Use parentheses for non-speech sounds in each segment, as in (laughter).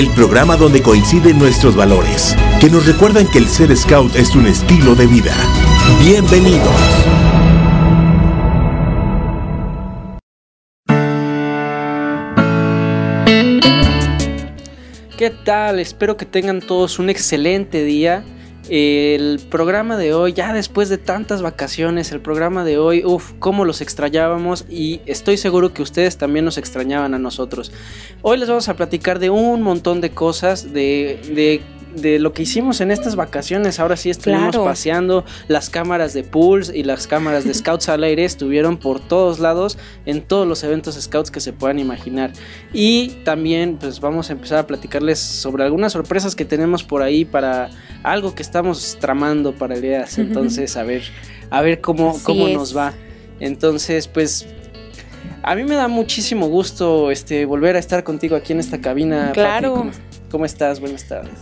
el programa donde coinciden nuestros valores, que nos recuerdan que el ser scout es un estilo de vida. Bienvenidos. ¿Qué tal? Espero que tengan todos un excelente día. El programa de hoy, ya después de tantas vacaciones, el programa de hoy, uff, cómo los extrañábamos y estoy seguro que ustedes también nos extrañaban a nosotros. Hoy les vamos a platicar de un montón de cosas, de, de de lo que hicimos en estas vacaciones. Ahora sí estuvimos Claro. paseando. Las cámaras de Pulse y las cámaras de Scouts al aire estuvieron por todos lados en todos los eventos Scouts que se puedan imaginar. Y también pues vamos a empezar a platicarles sobre algunas sorpresas que tenemos por ahí para algo que estamos tramando para el día. (laughs) Entonces, a ver, a ver cómo, Así cómo es. nos va. Entonces, pues a mí me da muchísimo gusto este volver a estar contigo aquí en esta cabina. Claro. ¿Cómo, cómo estás? Buenas tardes.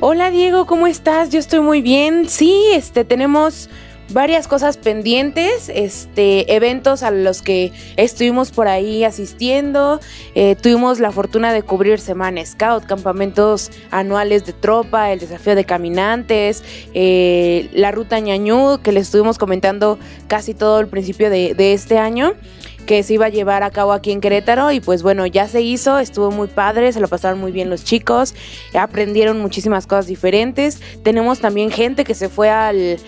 Hola Diego, ¿cómo estás? Yo estoy muy bien. Sí, este tenemos varias cosas pendientes, este eventos a los que estuvimos por ahí asistiendo. Eh, tuvimos la fortuna de cubrir Semana Scout, campamentos anuales de tropa, el desafío de caminantes, eh, la ruta ñañú que les estuvimos comentando casi todo el principio de, de este año que se iba a llevar a cabo aquí en Querétaro y pues bueno, ya se hizo, estuvo muy padre, se lo pasaron muy bien los chicos, aprendieron muchísimas cosas diferentes. Tenemos también gente que se fue al,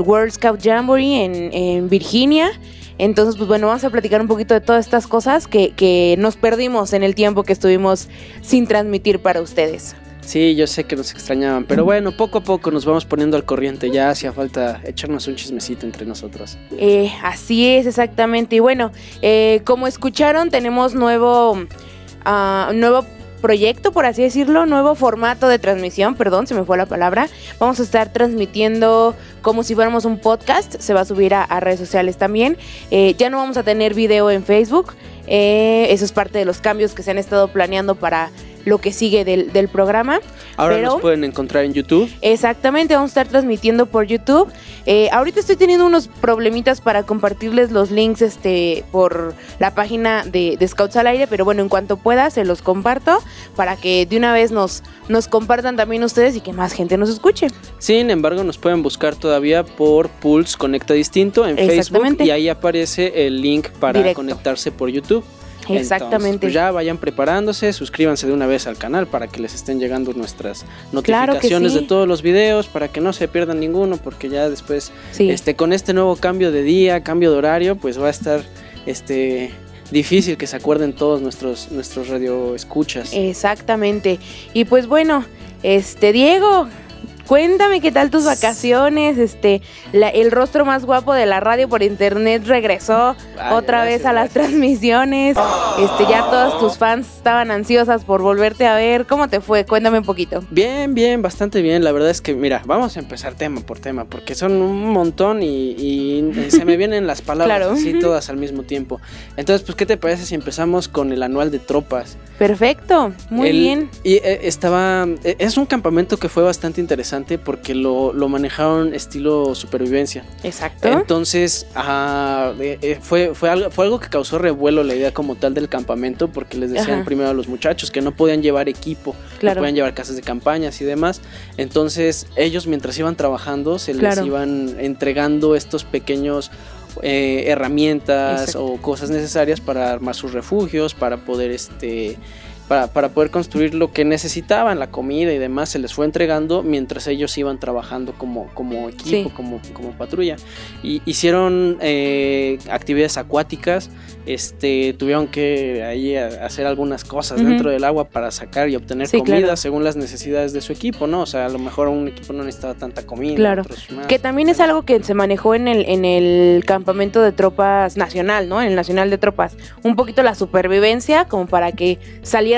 World Scout Jamboree en, Virginia. Entonces, pues bueno, vamos a platicar un poquito de todas estas cosas que nos perdimos en el tiempo que estuvimos sin transmitir para ustedes. Sí, yo sé que nos extrañaban, pero bueno, poco a poco nos vamos poniendo al corriente. Ya hacía falta echarnos un chismecito entre nosotros. Eh, así es, exactamente. Y bueno, eh, como escucharon, tenemos nuevo, ah, nuevo proyecto, por así decirlo, nuevo formato de transmisión, perdón, se me fue la palabra. Vamos a estar transmitiendo como si fuéramos un podcast, se va a subir a, a redes sociales también. Eh, ya no vamos a tener video en Facebook, eh, eso es parte de los cambios que se han estado planeando para lo que sigue del, del programa. Ahora Pero- nos pueden encontrar en YouTube. Exactamente, vamos a estar transmitiendo por YouTube. Eh, ahorita estoy teniendo unos problemitas para compartirles los links este, por la página de, de Scouts al Aire, pero bueno, en cuanto pueda se los comparto para que de una vez nos, nos compartan también ustedes y que más gente nos escuche. Sin embargo, nos pueden buscar todavía por Pulse Conecta Distinto en Facebook y ahí aparece el link para Directo. conectarse por YouTube. Entonces, Exactamente. pues ya vayan preparándose, suscríbanse de una vez al canal para que les estén llegando nuestras Claro notificaciones sí. de todos los videos, para que no se pierdan ninguno, porque ya después, Sí. este, con este nuevo cambio de día, cambio de horario, pues va a estar este difícil que se acuerden todos nuestros, nuestros radio escuchas. Exactamente. Y pues bueno, este Diego, cuéntame qué tal tus vacaciones, este, la- el rostro más guapo de la radio por internet regresó otra gracias, vez a las gracias. transmisiones. Este, ya todas tus fans estaban ansiosas por volverte a ver. ¿Cómo te fue? Cuéntame un poquito. Bien, bien, bastante bien. La verdad es que, mira, vamos a empezar tema por tema, porque son un montón y, y (laughs) se me vienen las palabras Claro. así todas al mismo tiempo. Entonces, pues, ¿qué te parece si empezamos con el anual de tropas? Perfecto, muy El- bien. Y eh, estaba. eh, es un campamento que fue bastante interesante porque lo, lo manejaron estilo supervivencia. Exacto. Entonces, eh, eh, fue, fue, algo, fue algo que causó revuelo la idea como tal del campamento, porque les decían Ajá. primero a los muchachos que no podían llevar equipo, no podían llevar casas de campañas y demás. Entonces, ellos mientras iban trabajando, se les Claro. iban entregando estos pequeños eh, herramientas Exacto. o cosas necesarias para armar sus refugios, para poder este para, para poder construir lo que necesitaban, la comida y demás, se les fue entregando mientras ellos iban trabajando como, como equipo, Sí. como, como patrulla. Y hicieron eh, actividades acuáticas, este, tuvieron que ahí hacer algunas cosas dentro del agua para sacar y obtener Sí, comida claro. según las necesidades de su equipo, ¿no? O sea, a lo mejor un equipo no necesitaba tanta comida, Claro. más. Que también es algo que se manejó en el, en el campamento de tropas nacional, ¿no? En el nacional de tropas. Un poquito la supervivencia, como para que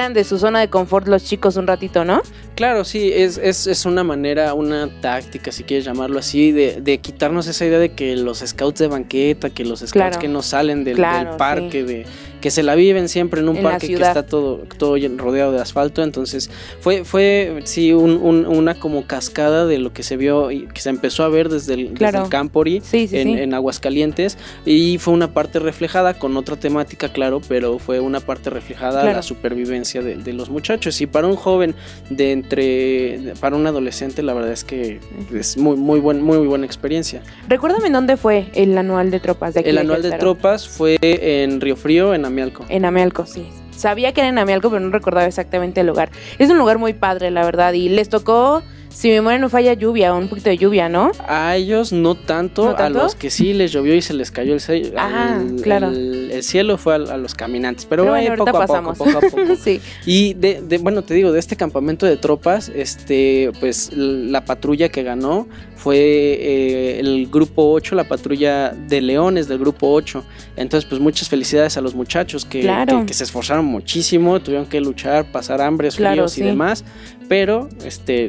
salieran de su zona de confort los chicos un ratito, ¿no? Claro, sí, es, es, es una manera, una táctica, si quieres llamarlo así, de, de quitarnos esa idea de que los scouts de banqueta, que los scouts Claro. que no salen del, Claro, del parque, de que se la viven siempre en un En parque que está todo, todo rodeado de asfalto. Entonces, fue, fue sí, un- un- una como cascada de lo que se vio y que se empezó a ver desde el, desde Claro. el Campori Sí, sí, en, sí. en Aguascalientes. Y fue una parte reflejada con otra temática, claro, pero fue una parte reflejada a Claro. la supervivencia de, de los muchachos. Y para un joven de entre, para un adolescente, la verdad es que es muy, muy, buen, muy, buena experiencia. Recuérdame dónde fue el anual de tropas de aquí El anual de tropas fue en Río Frío, en Amialco. En Amealco, sí. Sabía que era en Amealco, pero no recordaba exactamente el lugar. Es un lugar muy padre, la verdad. Y les tocó, si mi memoria no falla, lluvia, un poquito de lluvia, ¿no? A ellos no tanto, ¿No a los que sí les llovió y se les cayó el, ce- Ah, el- claro. el- el cielo fue a, a los caminantes. Pero, bueno, poco a poco, pasamos. poco a (laughs) poco. sí. Y de, de- bueno, te digo, de este campamento de tropas, este, pues la patrulla que ganó fue eh, el grupo 8, la patrulla de leones del grupo 8. Entonces, pues muchas felicidades a los muchachos que, Claro. que- que se esforzaron muchísimo, tuvieron que luchar, pasar hambres, Claro, fríos sí. y demás, pero este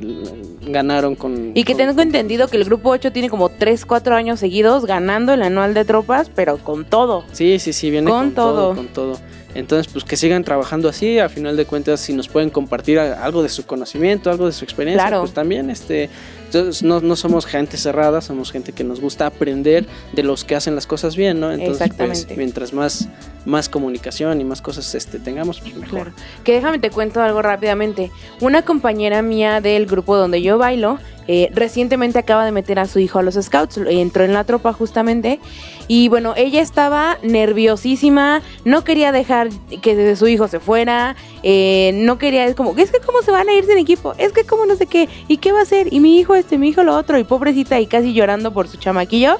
ganaron con... Y que con- tengo entendido que el grupo 8 tiene como 3, 4 años seguidos ganando el anual de tropas, pero con todo. Sí, sí, sí, viene Con con, todo. todo. con todo. Entonces, pues que sigan trabajando así, a final de cuentas, si nos pueden compartir algo de su conocimiento, algo de su experiencia, Claro. pues también, este, entonces, no, no somos gente cerrada, somos gente que nos gusta aprender de los que hacen las cosas bien, ¿no? Entonces, pues, Exactamente. mientras más, más comunicación y más cosas este, tengamos, pues mejor. Claro. Que déjame te cuento algo rápidamente. Una compañera mía del grupo donde yo bailo, eh, recientemente acaba de meter a su hijo a los scouts, entró en la tropa justamente. Y bueno, ella estaba nerviosísima, no quería dejar que su hijo se fuera, eh, no quería, es como, es que cómo se van a ir sin equipo, es que cómo no sé qué, y qué va a hacer, y mi hijo este, mi hijo lo otro, y pobrecita, y casi llorando por su chamaquillo.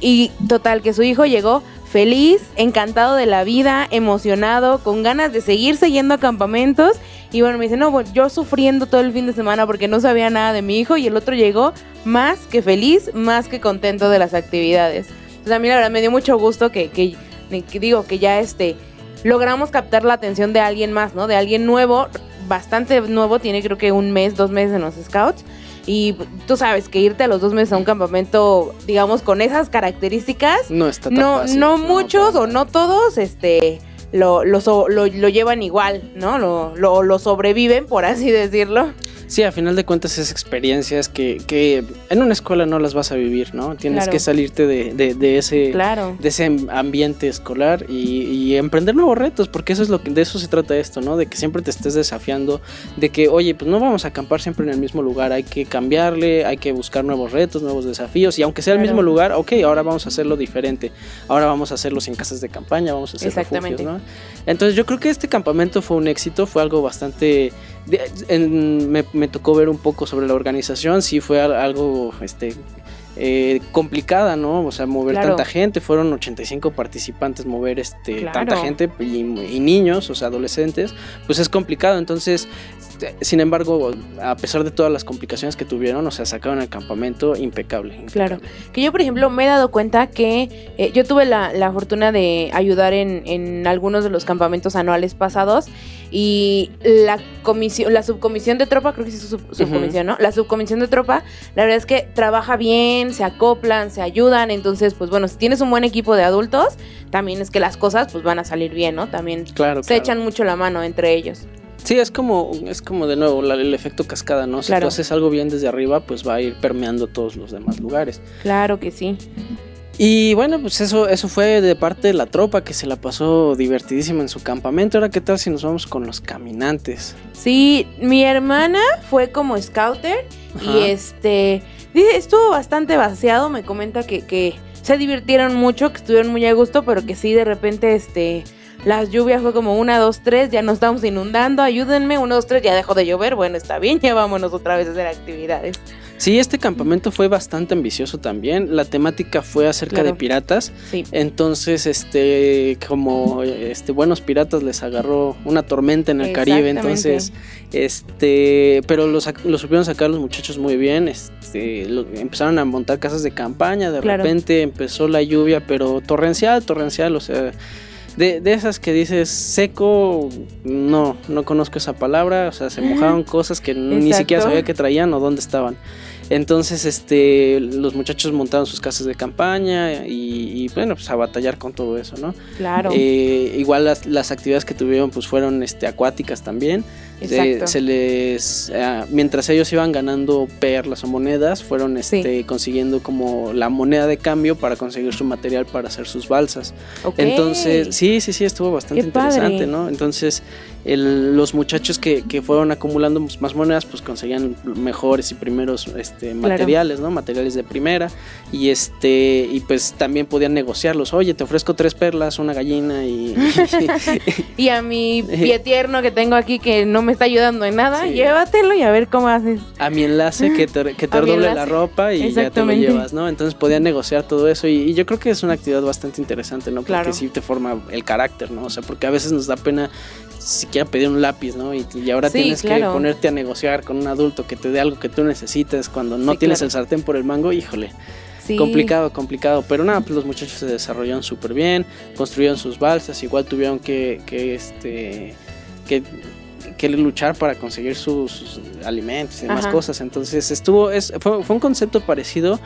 Y total, que su hijo llegó feliz, encantado de la vida, emocionado, con ganas de seguir yendo a campamentos. Y bueno, me dice, no, bueno, yo sufriendo todo el fin de semana porque no sabía nada de mi hijo y el otro llegó más que feliz, más que contento de las actividades. Entonces a mí la verdad me dio mucho gusto que, que, que digo que ya este logramos captar la atención de alguien más, ¿no? De alguien nuevo, bastante nuevo, tiene creo que un mes, dos meses en los scouts. Y tú sabes que irte a los dos meses a un campamento, digamos, con esas características, No está tan no, fácil. no muchos o no todos, este, lo, lo, so- lo, lo llevan igual, ¿no? Lo, lo, lo sobreviven, por así decirlo. Sí, a final de cuentas es experiencias que, que en una escuela no las vas a vivir, ¿no? Tienes Claro. que salirte de, de, de ese... Claro. de ese am- ambiente escolar y, y emprender nuevos retos, porque eso es lo que de eso se trata esto, ¿no? De que siempre te estés desafiando, de que, oye, pues no vamos a acampar siempre en el mismo lugar, hay que cambiarle, hay que buscar nuevos retos, nuevos desafíos, y aunque sea el mismo lugar, ok, ahora vamos a hacerlo diferente, ahora vamos a hacerlos en casas de campaña, vamos a hacer refugios, ¿no? Entonces yo creo que este campamento fue un éxito, fue algo bastante... en- me, me tocó ver un poco sobre la organización, sí fue al- algo, este... eh, complicada, ¿no? O sea, mover Claro. tanta gente, fueron 85 participantes, mover este Claro. tanta gente y, y niños, o sea, adolescentes, pues es complicado. Entonces, sin embargo, a pesar de todas las complicaciones que tuvieron, o sea, sacaron el campamento impecable. Claro. Que yo, por ejemplo, me he dado cuenta que eh, yo tuve la, la fortuna de ayudar en, en algunos de los campamentos anuales pasados y la comisión, la subcomisión de tropa, creo que sí es su sub- subcomisión, ¿no? La subcomisión de tropa, la verdad es que trabaja bien, se acoplan, se ayudan, entonces, pues bueno, si tienes un buen equipo de adultos, también es que las cosas pues van a salir bien, ¿no? También Claro, se claro. echan mucho la mano entre ellos. Sí, es como, es como de nuevo la- el efecto cascada, ¿no? Si Claro. tú haces algo bien desde arriba, pues va a ir permeando todos los demás lugares. Claro que sí. Y bueno, pues eso, eso fue de parte de la tropa que se la pasó divertidísima en su campamento. Ahora, ¿qué tal si nos vamos con los caminantes? Sí, mi hermana fue como scouter Ajá. y este dice, estuvo bastante vaciado, me comenta que, que se divirtieron mucho, que estuvieron muy a gusto, pero que sí de repente este las lluvias fue como una, dos, tres, ya nos estamos inundando, ayúdenme, uno, dos, tres, ya dejó de llover, bueno, está bien, (laughs) ya vámonos otra vez a hacer actividades. Sí, este campamento fue bastante ambicioso también. La temática fue acerca Claro. de piratas. Sí. Entonces, este, como este buenos piratas les agarró una tormenta en el Caribe. Entonces, este, pero lo, sac- lo supieron sacar los muchachos muy bien. Este, lo- empezaron a montar casas de campaña. De Claro. repente empezó la lluvia, pero torrencial, torrencial, o sea. De, de esas que dices seco, no, no conozco esa palabra, o sea, se mojaron cosas que ni siquiera sabía que traían o dónde estaban. Entonces, este, los muchachos montaron sus casas de campaña y, y, bueno, pues a batallar con todo eso, ¿no? Claro. Eh, igual las, las actividades que tuvieron, pues fueron, este, acuáticas también. Se, les, ah, mientras ellos iban ganando perlas o monedas, fueron, este, consiguiendo como la moneda de cambio para conseguir su material para hacer sus balsas. Ok. Entonces, sí, sí, sí, estuvo bastante Qué padre. interesante, ¿no? Entonces, el- los muchachos que, que fueron acumulando más monedas, pues conseguían mejores y primeros este, Claro. materiales, ¿no? Materiales de primera. Y este, y pues también podían negociarlos. Oye, te ofrezco tres perlas, una gallina y. (laughs) Y a mi pie tierno que tengo aquí que no me está ayudando en nada, Sí. llévatelo y a ver cómo haces. a mi enlace que te, que te enlace. la ropa y ya te lo llevas, ¿no? Entonces podían negociar todo eso y, y yo creo que es una actividad bastante interesante, ¿no? Porque Claro. sí te forma el carácter, ¿no? O sea, porque a veces nos da pena siquiera pedir un lápiz, ¿no? Y, y ahora Sí, tienes que ponerte a negociar con un adulto que te dé algo que tú necesites cuando no Sí, tienes claro. el sartén por el mango, híjole, Sí. complicado, complicado. Pero nada, pues los muchachos se desarrollaron súper bien, construyeron sus balsas, igual tuvieron que, que este, que, que luchar para conseguir sus, sus alimentos y demás Ajá. cosas. Entonces estuvo, es, fue, fue un concepto parecido,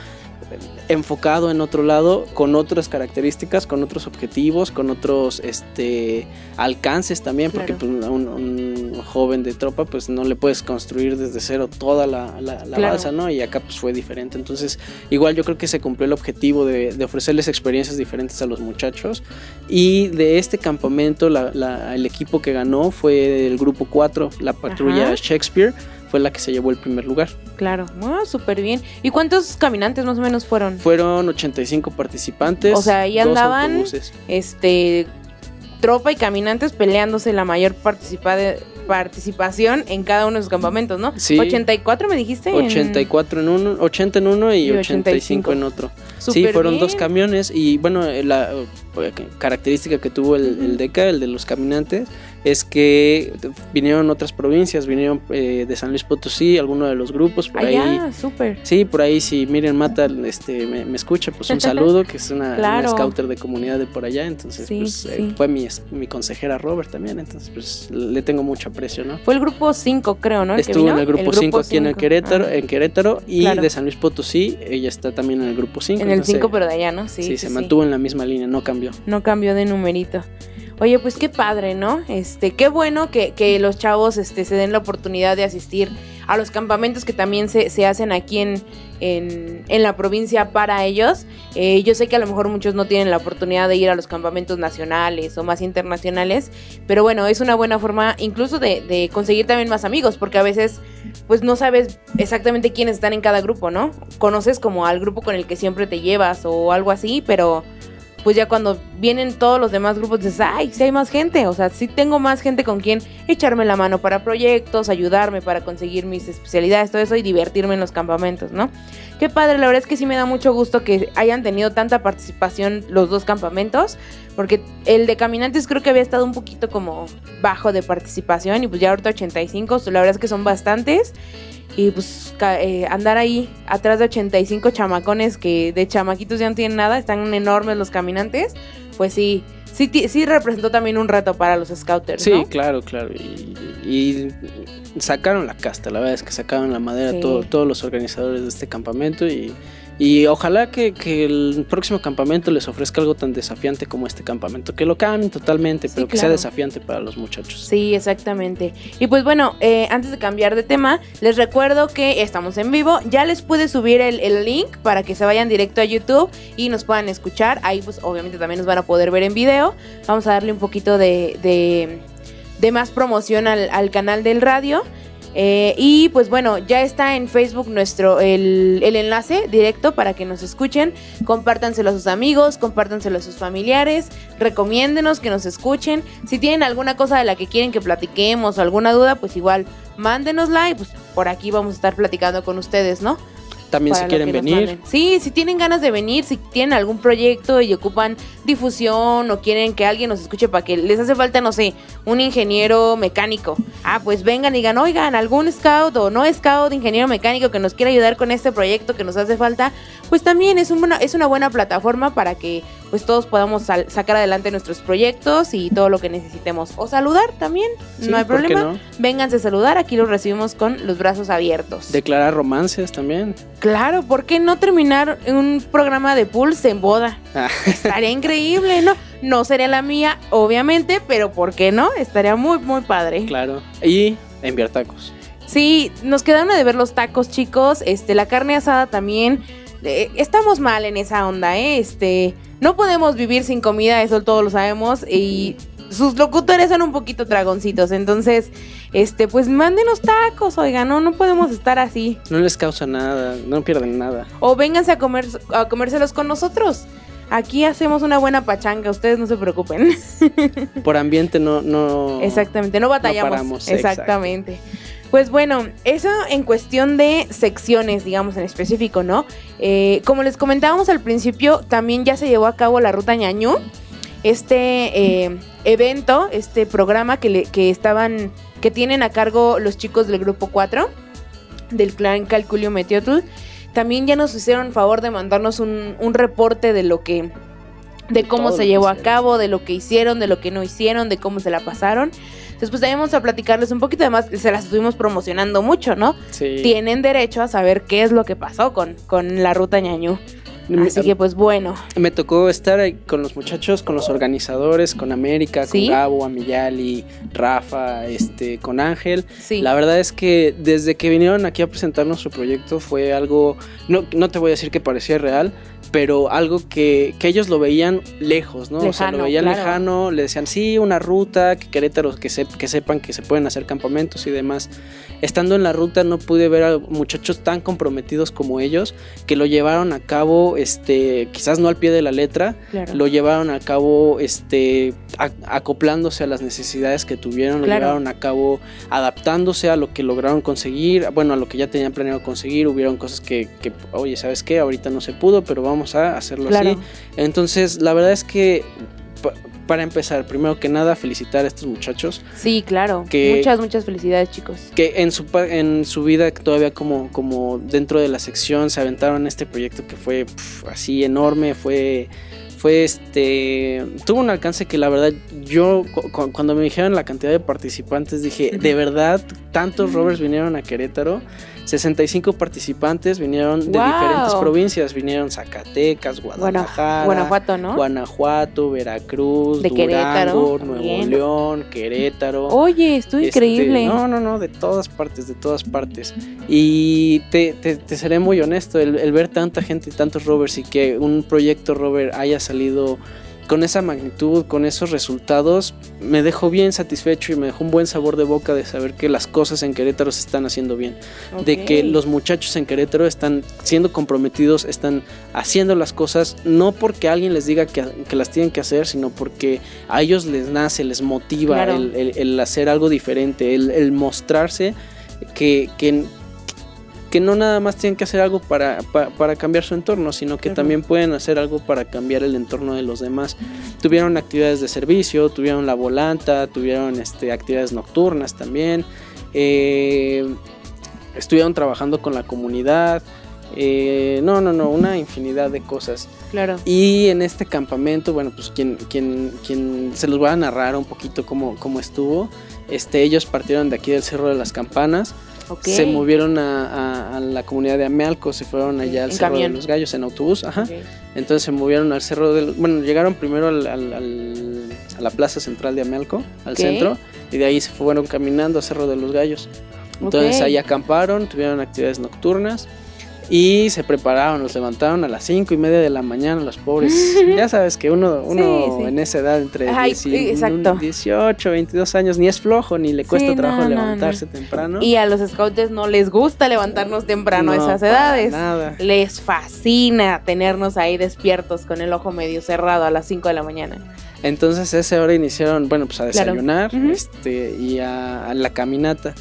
enfocado en otro lado, con otras características, con otros objetivos, con otros este alcances también, porque pues, un, un joven de tropa pues no le puedes construir desde cero toda la, la, la Claro. balsa, ¿no? Y acá pues fue diferente. Entonces, igual yo creo que se cumplió el objetivo de, de ofrecerles experiencias diferentes a los muchachos. Y de este campamento, la- el equipo que ganó fue el grupo 4, la patrulla Ajá. Shakespeare, fue la que se llevó el primer lugar. Claro. Ah, súper bien. ¿Y cuántos caminantes más o menos fueron? Fueron 85 participantes. O sea, ahí andaban- autobuses. Este, tropa y caminantes peleándose la mayor participa de- participación en cada uno de sus campamentos, ¿no? Sí. 84 me dijiste. En- 84 en uno, 80 en uno y, Y 85 85 en otro. Sí, Súper fueron dos camiones y bueno, la eh, característica que tuvo el, el DECA, el de los caminantes, es que vinieron otras provincias, vinieron eh, de San Luis Potosí, algunos de los grupos por ahí. Allá, súper. Sí, por ahí si Miren Mata este, me, me escucha, pues un saludo, que es una, una Claro. scouter de comunidad de por allá, entonces Sí, pues eh, fue mi, consejera Robert también, entonces pues le tengo mucho aprecio, ¿no? Fue el grupo 5, creo, ¿no? El Estuvo en el grupo 5 aquí en el. Querétaro, Ah, en Querétaro y Claro. de San Luis Potosí, ella está también en el grupo 5. en el 5, pero de allá, ¿no? Sí, Sí, sí, se mantuvo en la misma línea, no cambió. No cambió de numerito. Oye, pues qué padre, ¿no? Este, qué bueno que, que los chavos este, se den la oportunidad de asistir a los campamentos que también se, se hacen aquí en, en, en la provincia para ellos. Eh, yo sé que a lo mejor muchos no tienen la oportunidad de ir a los campamentos nacionales o más internacionales, pero bueno, es una buena forma incluso de, de conseguir también más amigos, porque a veces pues no sabes exactamente quiénes están en cada grupo, ¿no? Conoces como al grupo con el que siempre te llevas o algo así, pero pues ya cuando vienen todos los demás grupos dices, ay, sí hay más gente, o sea, sí tengo más gente con quien echarme la mano para proyectos, ayudarme para conseguir mis especialidades, todo eso y divertirme en los campamentos, ¿no? Qué padre, la verdad es que sí me da mucho gusto que hayan tenido tanta participación los dos campamentos, porque el de caminantes creo que había estado un poquito como bajo de participación y pues ya ahorita 85, la verdad es que son bastantes. Y pues eh, andar ahí atrás de 85 chamacones que de chamaquitos ya no tienen nada, están enormes los caminantes, pues sí, sí, sí representó también un reto para los scouters, Sí, ¿no? claro, claro. Y, y sacaron la casta, la verdad es que sacaron la madera Sí. todo- todos los organizadores de este campamento y, y ojalá que, que el próximo campamento les ofrezca algo tan desafiante como este campamento, que lo cambien totalmente, Sí, pero que sea desafiante para los muchachos. Sí, exactamente. Y pues bueno, eh, antes de cambiar de tema, les recuerdo que estamos en vivo. Ya les pude subir el, el link para que se vayan directo a YouTube y nos puedan escuchar. Ahí pues obviamente también nos van a poder ver en video. Vamos a darle un poquito de, de, de más promoción al, al canal del radio. Eh, y pues bueno, ya está en Facebook nuestro el, el, enlace directo para que nos escuchen. Compártanselo a sus amigos, compártanselo a sus familiares, recomiéndenos que nos escuchen. Si tienen alguna cosa de la que quieren que platiquemos o alguna duda, pues igual mándenosla y pues por aquí vamos a estar platicando con ustedes, ¿no? También si quieren venir. Sí, si tienen ganas de venir, si tienen algún proyecto y ocupan difusión o quieren que alguien nos escuche para que les hace falta, no sé, un ingeniero mecánico. Ah, pues vengan y digan, oigan, algún scout o no scout, ingeniero mecánico que nos quiera ayudar con este proyecto que nos hace falta, pues también es, una, es una buena plataforma para que pues todos podamos sacar adelante nuestros proyectos y todo lo que necesitemos. O saludar también, no hay problema. No? Vénganse a saludar, aquí los recibimos con los brazos abiertos. Declarar romances también. Claro, ¿por qué no terminar un programa de Pulse en boda? Ah. Estaría increíble, ¿no? No sería la mía, obviamente, pero ¿por qué no? Estaría muy, muy padre. Claro. Y enviar tacos. Sí, nos quedaron de ver los tacos, chicos. Este, la carne asada también. Eh, estamos mal en esa onda, ¿eh? Este, no podemos vivir sin comida, eso todos lo sabemos. Y sus locutores son un poquito dragoncitos. Entonces, este, pues mándenos tacos, oiga, no, no podemos estar así. No les causa nada, no pierden nada. O vénganse a comer, a comérselos con nosotros. Aquí hacemos una buena pachanga, ustedes no se preocupen. (laughs) Por ambiente no, no. Exactamente, no batallamos. exactamente. Pues bueno, eso en cuestión de secciones, digamos en específico, ¿no? Eh, como les comentábamos al principio, también ya se llevó a cabo la ruta ñañú este eh, evento, este programa que, le, que estaban, que tienen a cargo los chicos del grupo 4 del clan Calculio Meteotl, también ya nos hicieron favor de mandarnos un, un reporte de lo que, de cómo se llevó a cabo, de lo que hicieron, de lo que no hicieron, de cómo se la pasaron. Entonces, pues vamos a platicarles un poquito, además se las estuvimos promocionando mucho, ¿no? Sí. Tienen derecho a saber qué es lo que pasó con, con la ruta ñañú. Así que pues bueno. Me tocó estar ahí con los muchachos, con los organizadores, con América, con Gabo, Amiyali, Rafa, este, con Ángel. Sí. La verdad es que desde que vinieron aquí a presentar nuestro proyecto fue algo, no, no te voy a decir que parecía real, pero algo que, que, ellos lo veían lejos, ¿no? o sea, lo veían lejano, le decían, sí, una ruta, que Querétaro, que, que sepan que se pueden hacer campamentos y demás estando en la ruta no pude ver a muchachos tan comprometidos como ellos que lo llevaron a cabo, este, quizás no al pie de la letra, lo llevaron a cabo, este, acoplándose a las necesidades que tuvieron, lo llevaron a cabo adaptándose a lo que lograron conseguir, bueno, a lo que ya tenían planeado conseguir, hubieron cosas que, que oye, ¿sabes qué? Ahorita no se pudo, pero vamos a hacerlo así. Entonces, la verdad es que para empezar, primero que nada, felicitar a estos muchachos. Sí, claro. muchas, muchas felicidades, chicos. Que en su, en su vida, todavía como, como dentro de la sección, se aventaron este proyecto que fue así enorme, fue fue este tuvo un alcance que la verdad yo cuando me dijeron la cantidad de participantes dije (laughs) de verdad tantos rovers vinieron a Querétaro 65 participantes vinieron de diferentes provincias, vinieron Zacatecas, Guadalajara, Guanajuato, ¿no? Guanajuato, Veracruz, Durango, Nuevo León, Querétaro. Oye, estuvo este, increíble. No, no, no, de todas partes, de todas partes. Y te, te, seré muy honesto, el, el, ver tanta gente y tantos rovers y que un proyecto rover haya salido con esa magnitud, con esos resultados, me dejó bien satisfecho y me dejó un buen sabor de boca de saber que las cosas en Querétaro se están haciendo bien. De que los muchachos en Querétaro están siendo comprometidos, están haciendo las cosas, no porque alguien les diga que, las tienen que hacer, sino porque a ellos les nace, les motiva el, hacer algo diferente, el, mostrarse que, que, que no nada más tienen que hacer algo para, para, cambiar su entorno, sino que también pueden hacer algo para cambiar el entorno de los demás. Tuvieron actividades de servicio, tuvieron la volanta, tuvieron este, actividades nocturnas también, eh, estuvieron trabajando con la comunidad. Eh, no, no, no, una infinidad de cosas. Claro. Y en este campamento, bueno, pues quien, quien, quien se los va a narrar un poquito cómo, cómo estuvo. Este, ellos partieron de aquí del Cerro de las Campanas se movieron a, la comunidad de Amealco, se fueron allá al Cerro de los Gallos en autobús, ajá. Entonces se movieron al Cerro del... Bueno, llegaron primero al, a la plaza central de Amealco, al centro, y de ahí se fueron caminando al Cerro de los Gallos. Entonces ahí acamparon, tuvieron actividades nocturnas. Y se prepararon, los levantaron a las cinco y media de la mañana, los pobres. (laughs) ya sabes que uno, uno en esa edad, entre Ay, 10 y- exacto. 18, 22 años, ni es flojo, ni le cuesta Sí, trabajo no, levantarse no. temprano. Y a los scouts no les gusta levantarnos temprano a esas edades. nada. Les fascina tenernos ahí despiertos con el ojo medio cerrado a las 5 de la mañana. Entonces a esa hora iniciaron, bueno, pues a desayunar este, y a, a la caminata.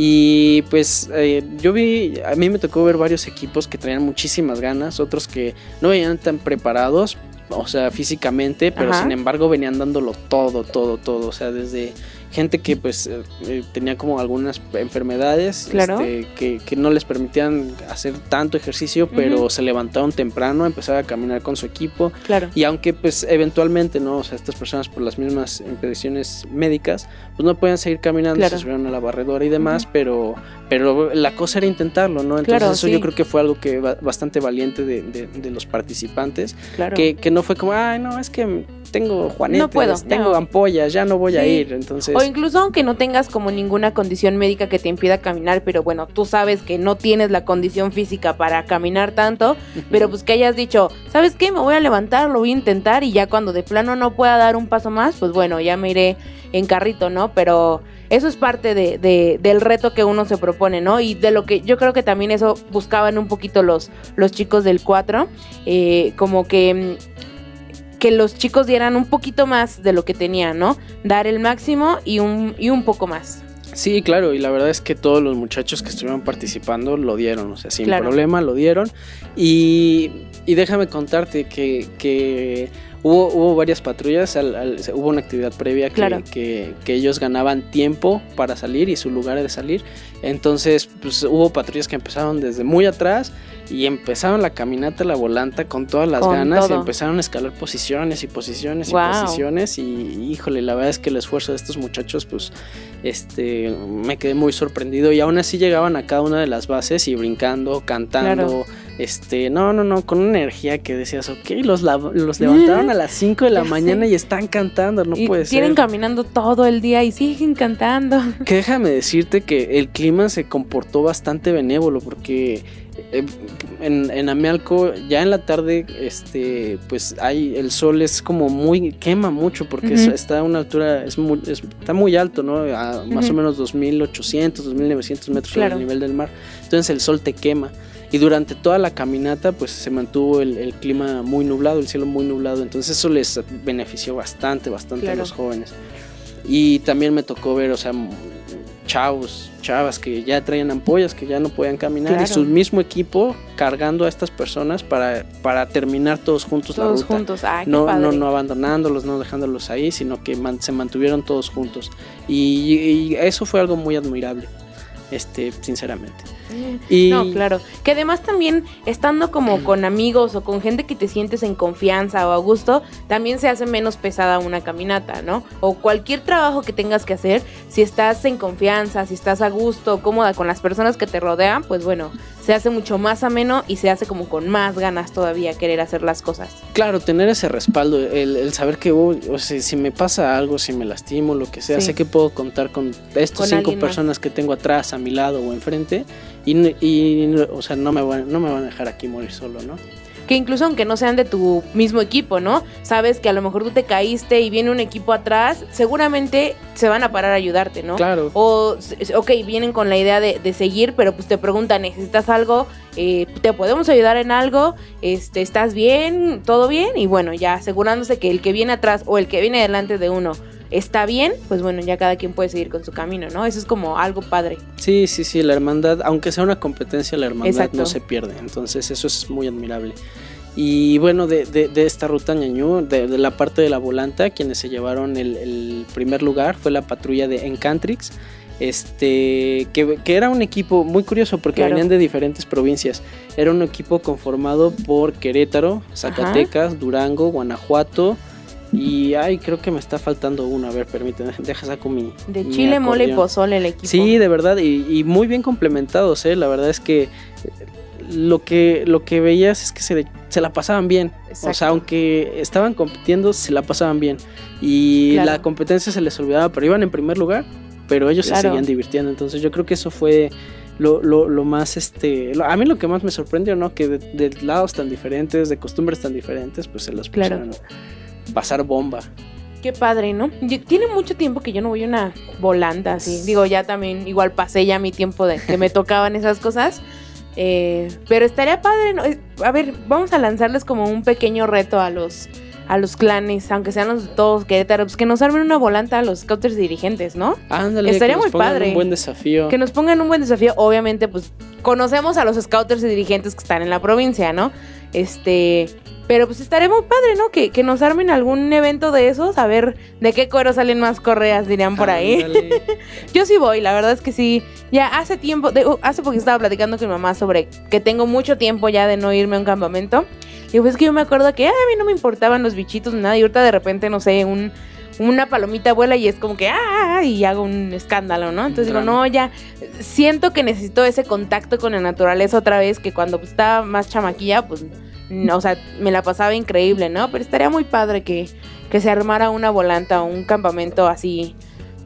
Y pues eh, yo vi, a mí me tocó ver varios equipos que traían muchísimas ganas, otros que no venían tan preparados, o sea, físicamente, pero Ajá. sin embargo venían dándolo todo, todo, todo, o sea, desde gente que pues eh, eh, tenía como algunas enfermedades Claro. este, que, que no les permitían hacer tanto ejercicio, pero Ujú. se levantaron temprano, empezaron a caminar con su equipo, Claro. y aunque pues eventualmente, ¿no? O sea, estas personas por las mismas impediciones médicas, pues no pueden seguir caminando, Claro. se subieron a la barredora y demás, pero, pero la cosa era intentarlo, ¿no? Entonces Claro, eso sí. yo creo que fue algo que ba- bastante valiente de, de- de los participantes, Claro. que, que no fue como, ay, no, es que tengo juanetes, No puedo, tengo no. ampollas, ya no voy a ir, entonces... O incluso aunque no tengas como ninguna condición médica que te impida caminar, pero bueno, tú sabes que no tienes la condición física para caminar tanto, pero pues que hayas dicho, ¿sabes qué? Me voy a levantar, lo voy a intentar y ya cuando de plano no pueda dar un paso más, pues bueno, ya me iré en carrito, ¿no? Pero eso es parte de, de- del reto que uno se propone, ¿no? Y de lo que yo creo que también eso buscaban un poquito los, los chicos del 4, eh, como que... que los chicos dieran un poquito más de lo que tenían, ¿no? Dar el máximo y un, y un poco más. Sí, claro, y la verdad es que todos los muchachos que estuvieron participando lo dieron, o sea, sin Claro. problema lo dieron. Y, y déjame contarte que, que hubo, hubo varias patrullas, al- al- hubo una actividad previa que, Claro. que, que ellos ganaban tiempo para salir y su lugar de salir. Entonces, pues hubo patrullas que empezaron desde muy atrás y empezaron la caminata, la volanta con todas las Con ganas y empezaron a escalar posiciones y posiciones y posiciones. Y híjole, la verdad es que el esfuerzo de estos muchachos, pues este me quedé muy sorprendido y aún así llegaban a cada una de las bases y brincando, cantando, este, no, no, no, con una energía que decías, ok, los, los levantaron a las 5 de la Ya mañana sé. y están cantando, no y puede tienen ser. caminando todo el día y siguen cantando. Que déjame decirte que el clima se comportó bastante benévolo porque en, en Amealco ya en la tarde este pues hay el sol es como muy quema mucho porque es- está a una altura es muy, es- está muy alto no a más o Ujú. menos 2800 2900 metros sobre Claro. el nivel del mar entonces el sol te quema y durante toda la caminata pues se mantuvo el, el clima muy nublado el cielo muy nublado entonces eso les benefició bastante bastante Claro. a los jóvenes y también me tocó ver, o sea, chavos, chavas que ya traían ampollas, que ya no podían caminar, Claro. y su mismo equipo cargando a estas personas para, para terminar todos juntos la Todos ruta. juntos. Qué No, padre. no, no abandonándolos, no dejándolos ahí, sino que man- se mantuvieron todos juntos. Y, y eso fue algo muy admirable, este, sinceramente. Y No, claro. Que además también estando como con amigos o con gente que te sientes en confianza o a gusto, también se hace menos pesada una caminata, ¿no? O cualquier trabajo que tengas que hacer, si estás en confianza, si estás a gusto, cómoda con las personas que te rodean, pues bueno, se hace mucho más ameno y se hace como con más ganas todavía querer hacer las cosas. Claro, tener ese respaldo, el, el saber que o sea, si me pasa algo, si me lastimo, lo que sea, Sí. sé que puedo contar con estas Con cinco más. personas que tengo atrás, a mi lado o enfrente, y, y o sea, no me, van, no me van a dejar aquí morir solo, ¿no? que incluso aunque no sean de tu mismo equipo, ¿no? Sabes que a lo mejor tú te caíste y viene un equipo atrás, seguramente se van a parar a ayudarte, ¿no? Claro. O, ok, vienen con la idea de, de seguir, pero pues te preguntan, ¿necesitas algo? Eh, ¿Te podemos ayudar en algo? Este, ¿Estás bien? ¿Todo bien? Y bueno, ya asegurándose que el que viene atrás o el que viene delante de uno está bien, pues bueno, ya cada quien puede seguir con su camino, ¿no? Eso es como algo padre. Sí, sí, sí, la hermandad, aunque sea una competencia, la hermandad Exacto. no se pierde. Entonces eso es muy admirable. Y bueno, de, de- de esta ruta ñañú, de, de la parte de la volanta, quienes se llevaron el, el primer lugar fue la patrulla de Encantrix. Este, que, que era un equipo muy curioso porque Claro. venían de diferentes provincias. Era un equipo conformado por Querétaro, Zacatecas, Durango, Guanajuato y ay, creo que me está faltando uno. A ver, permíteme, (laughs) deja saco mi. De mi chile, mole y pozole el equipo. Sí, de verdad, y, y muy bien complementados, ¿eh? La verdad es que eh, lo que, lo que veías es que se, se la pasaban bien. O sea, aunque estaban compitiendo, se la pasaban bien. Y Claro. la competencia se les olvidaba, pero iban en primer lugar, pero ellos Claro. se seguían divirtiendo. Entonces yo creo que eso fue lo, lo, lo más, este, lo- a mí lo que más me sorprendió, ¿no? Que de, de lados tan diferentes, de costumbres tan diferentes, pues se Claro. pusieron a pasar bomba. Qué padre, ¿no? Yo- tiene mucho tiempo que yo no voy a una volanta así. Digo, ya también, igual pasé ya mi tiempo de que me (laughs) tocaban esas cosas. Eh, pero estaría padre, ¿no? A ver, vamos a lanzarles como un pequeño reto a los a los clanes, aunque sean los todos Querétaro, pues que nos armen una volanta a los scouters dirigentes, ¿no? Ándale, Estaría que nos muy pongan padre. un buen desafío. Que nos pongan un buen desafío. Obviamente, pues conocemos a los scouters y dirigentes que están en la provincia, ¿no? Este, pero pues estaría muy padre, ¿no? Que, que nos armen algún evento de esos, a ver de qué cuero salen más correas, dirían por ahí. (laughs) Yo sí voy, la verdad es que sí. Ya hace tiempo, de- uh, hace poco estaba platicando con mi mamá sobre que tengo mucho tiempo ya de no irme a un campamento. Y pues es que yo me acuerdo que a mí no me importaban los bichitos ni nada. Y ahorita de repente, no sé, un, una palomita vuela y es como que ¡ah! y hago un escándalo, ¿no? Entonces digo, no, ya siento que necesito ese contacto con la naturaleza otra vez, que cuando pues, estaba más chamaquilla, pues, no, o sea, me la pasaba increíble, ¿no? Pero estaría muy padre que, que se armara una volanta o un campamento así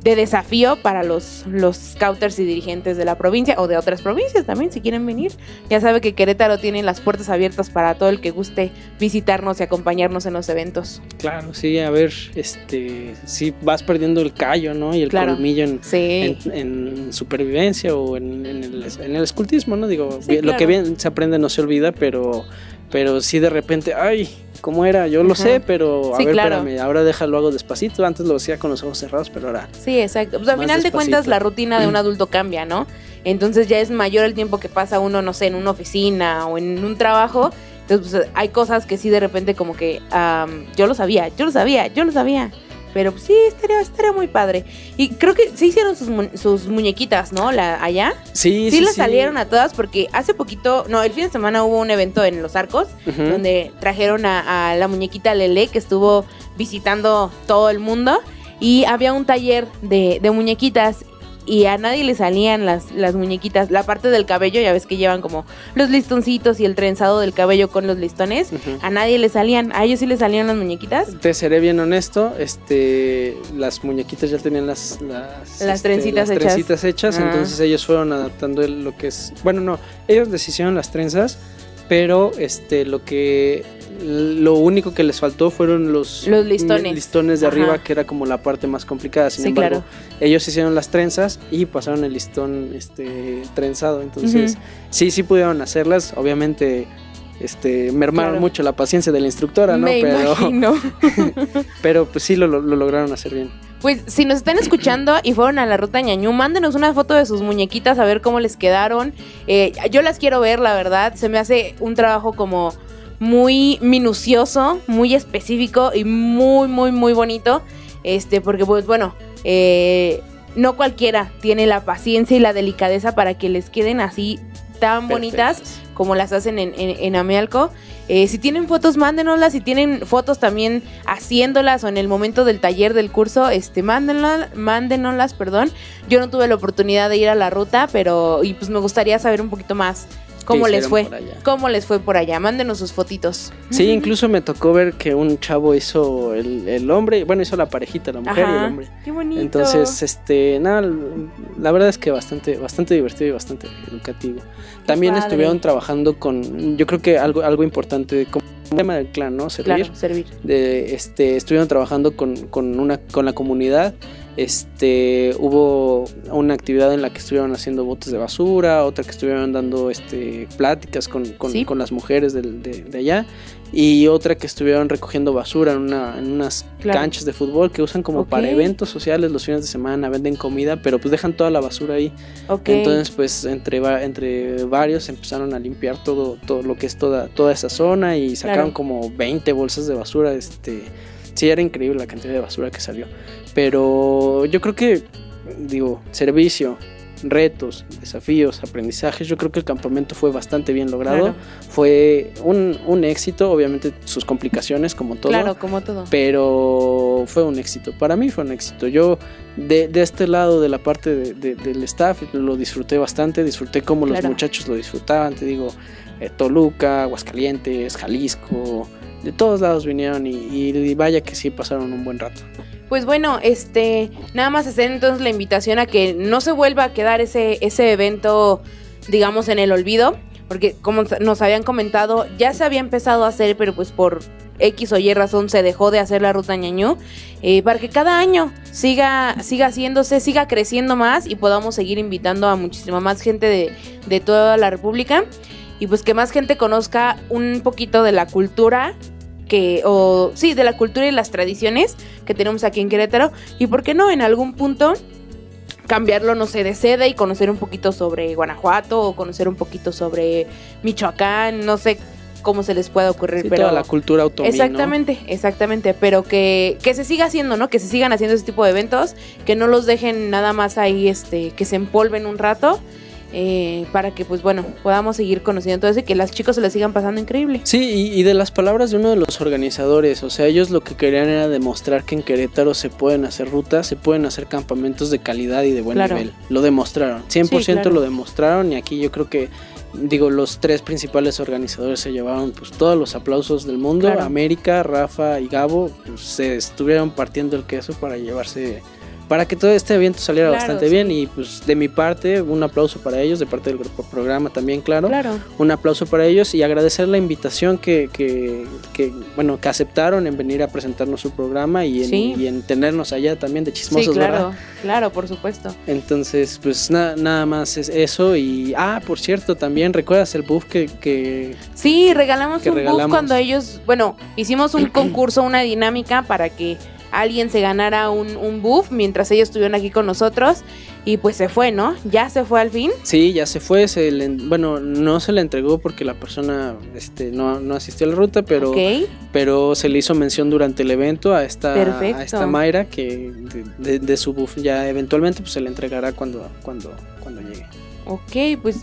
de desafío para los, los scouters y dirigentes de la provincia o de otras provincias también, si quieren venir. Ya sabe que Querétaro tiene las puertas abiertas para todo el que guste visitarnos y acompañarnos en los eventos. Claro, sí, a ver, este, si vas perdiendo el callo, ¿no? Y el Claro. colmillo en, Sí. en, en supervivencia o en, en el, escultismo, ¿no? Digo, Sí, lo que bien se aprende no se olvida, pero, pero sí de repente, ay, ¿cómo era? Yo lo Ajá. sé, pero a Sí, ver, claro. espérame, ahora déjalo hago despacito, antes lo hacía con los ojos cerrados, pero ahora... Sí, exacto. Pues al final de despacito. cuentas la rutina de un (clears throat) adulto cambia, ¿no? Entonces ya es mayor el tiempo que pasa uno, no sé, en una oficina o en un trabajo. Entonces pues, hay cosas que sí de repente como que am, yo lo sabía, yo lo sabía, yo lo sabía. Pero pues, sí, estaría, estaría muy padre. Y creo que sí hicieron sus, mu- sus muñequitas, ¿no? La, allá. Sí, Sí, sí, las salieron a todas porque hace poquito, no, el fin de semana hubo un evento en Los Arcos donde trajeron a, a la muñequita Lele que estuvo visitando todo el mundo y había un taller de, de muñequitas y a nadie le salían las, las muñequitas, la parte del cabello, ya ves que llevan como los listoncitos y el trenzado del cabello con los listones, a nadie le salían, a ellos sí le salían las muñequitas. Te seré bien honesto, este, las muñequitas ya tenían las las, Las este, trencitas las hechas. trencitas hechas, Ah. entonces ellos fueron adaptando lo que es, bueno no, ellos les hicieron las trenzas, pero este lo que lo único que les faltó fueron los Los listones. listones de Ajá. arriba que era como la parte más complicada, sin Sí, embargo, claro. ellos hicieron las trenzas y pasaron el listón este trenzado, entonces sí sí pudieron hacerlas, obviamente este mermaron Claro. mucho la paciencia de la instructora, ¿no? Me pero imagino. (laughs) pero pues sí lo, lo- lo lograron hacer bien. Pues si nos están escuchando y fueron a la ruta ñañú, mándenos una foto de sus muñequitas a ver cómo les quedaron. Eh, yo las quiero ver, la verdad. Se me hace un trabajo como muy minucioso, muy específico y muy, muy, muy bonito. Este, porque pues bueno, eh, no cualquiera tiene la paciencia y la delicadeza para que les queden así tan bonitas como las hacen en, en, en Amealco. Eh, si tienen fotos, mándenoslas. Si tienen fotos también haciéndolas o en el momento del taller del curso, este, mándenlas, mándenoslas, perdón. Yo no tuve la oportunidad de ir a la ruta, pero y pues me gustaría saber un poquito más cómo ¿Qué les fue. por allá? ¿Cómo les fue por allá? Mándenos sus fotitos. Sí, incluso me tocó ver que un chavo hizo el, el hombre, bueno, hizo la parejita, la mujer y el Ajá. hombre. Qué bonito. Entonces, este, nada, la verdad es que bastante, bastante divertido y bastante educativo. También padre. estuvieron trabajando con, yo creo que algo, algo importante, como el tema del clan, ¿no? Servir. claro, servir. de este estuvieron trabajando con, con una con la comunidad este hubo una actividad en la que estuvieron haciendo botes de basura otra que estuvieron dando este pláticas con, con, Sí. con las mujeres de, de allá y otra que estuvieron recogiendo basura en, una, en unas Claro. canchas de fútbol que usan como para eventos sociales los fines de semana venden comida pero pues dejan toda la basura ahí entonces, pues entre, va- entre varios empezaron a limpiar todo, todo lo que es toda, toda esa zona y sacaron Claro. como 20 bolsas de basura. Este, sí, era increíble la cantidad de basura que salió. Pero yo creo que, digo, servicio, retos, desafíos, aprendizajes, yo creo que el campamento fue bastante bien logrado. Claro. Fue un, un éxito, obviamente sus complicaciones como todo Claro, como todo. pero fue un éxito. Para mí fue un éxito. Yo de, de este lado de la parte de- de- del staff lo disfruté bastante, disfruté cómo los muchachos lo disfrutaban, te digo, eh, Toluca, Aguascalientes, Jalisco, de todos lados vinieron y, vaya que sí pasaron un buen rato. Pues bueno, este, nada más hacer entonces la invitación a que no se vuelva a quedar ese, ese evento digamos, en el olvido, porque como nos habían comentado, ya se había empezado a hacer, pero pues por X o Y razón se dejó de hacer la ruta ñañú, eh, para que cada año siga, siga haciéndose, siga creciendo más y podamos seguir invitando a muchísima más gente de, de toda la República y pues que más gente conozca un poquito de la cultura que, o sí, de la cultura y las tradiciones que tenemos aquí en Querétaro y por qué no en algún punto cambiarlo, no sé, de sede y conocer un poquito sobre Guanajuato o conocer un poquito sobre Michoacán, no sé cómo se les puede ocurrir, Sí, pero toda la cultura autónoma. Exactamente, exactamente, pero que, que se siga haciendo, ¿no? Que se sigan haciendo ese tipo de eventos, que no los dejen nada más ahí, este, que se empolven un rato, eh, para que, pues bueno, podamos seguir conociendo todo eso y que las chicos se les sigan pasando increíble. Sí, y, y de las palabras de uno de los organizadores, o sea, ellos lo que querían era demostrar que en Querétaro se pueden hacer rutas, se pueden hacer campamentos de calidad y de buen Claro. nivel. Lo demostraron, 100% Sí, claro. lo demostraron y aquí yo creo que, digo, los tres principales organizadores se llevaron pues todos los aplausos del mundo. Claro. América, Rafa y Gabo pues, se estuvieron partiendo el queso para llevarse... Para que todo este evento saliera Claro, bastante sí. bien y pues de mi parte un aplauso para ellos, de parte del grupo programa también, claro Claro. un aplauso para ellos y agradecer la invitación que, que, que, bueno que aceptaron en venir a presentarnos su programa y en, Sí. y en tenernos allá también de chismosos Sí, claro, ¿verdad? claro, por supuesto. entonces pues na- nada más es eso y ah por cierto también recuerdas el buff que, que Sí, regalamos Que un buff regalamos. cuando ellos, bueno, hicimos un (clears throat) concurso, una dinámica para que alguien se ganara un, un buff mientras ellos estuvieron aquí con nosotros y pues se fue, ¿no? Ya se fue al fin. sí ya se fue se le, bueno no se le entregó porque la persona este no, no asistió a la ruta pero pero se le hizo mención durante el evento a esta Perfecto. a esta Mayra que de, de- de su buff ya eventualmente pues se le entregará cuando cuando cuando llegue Ok, pues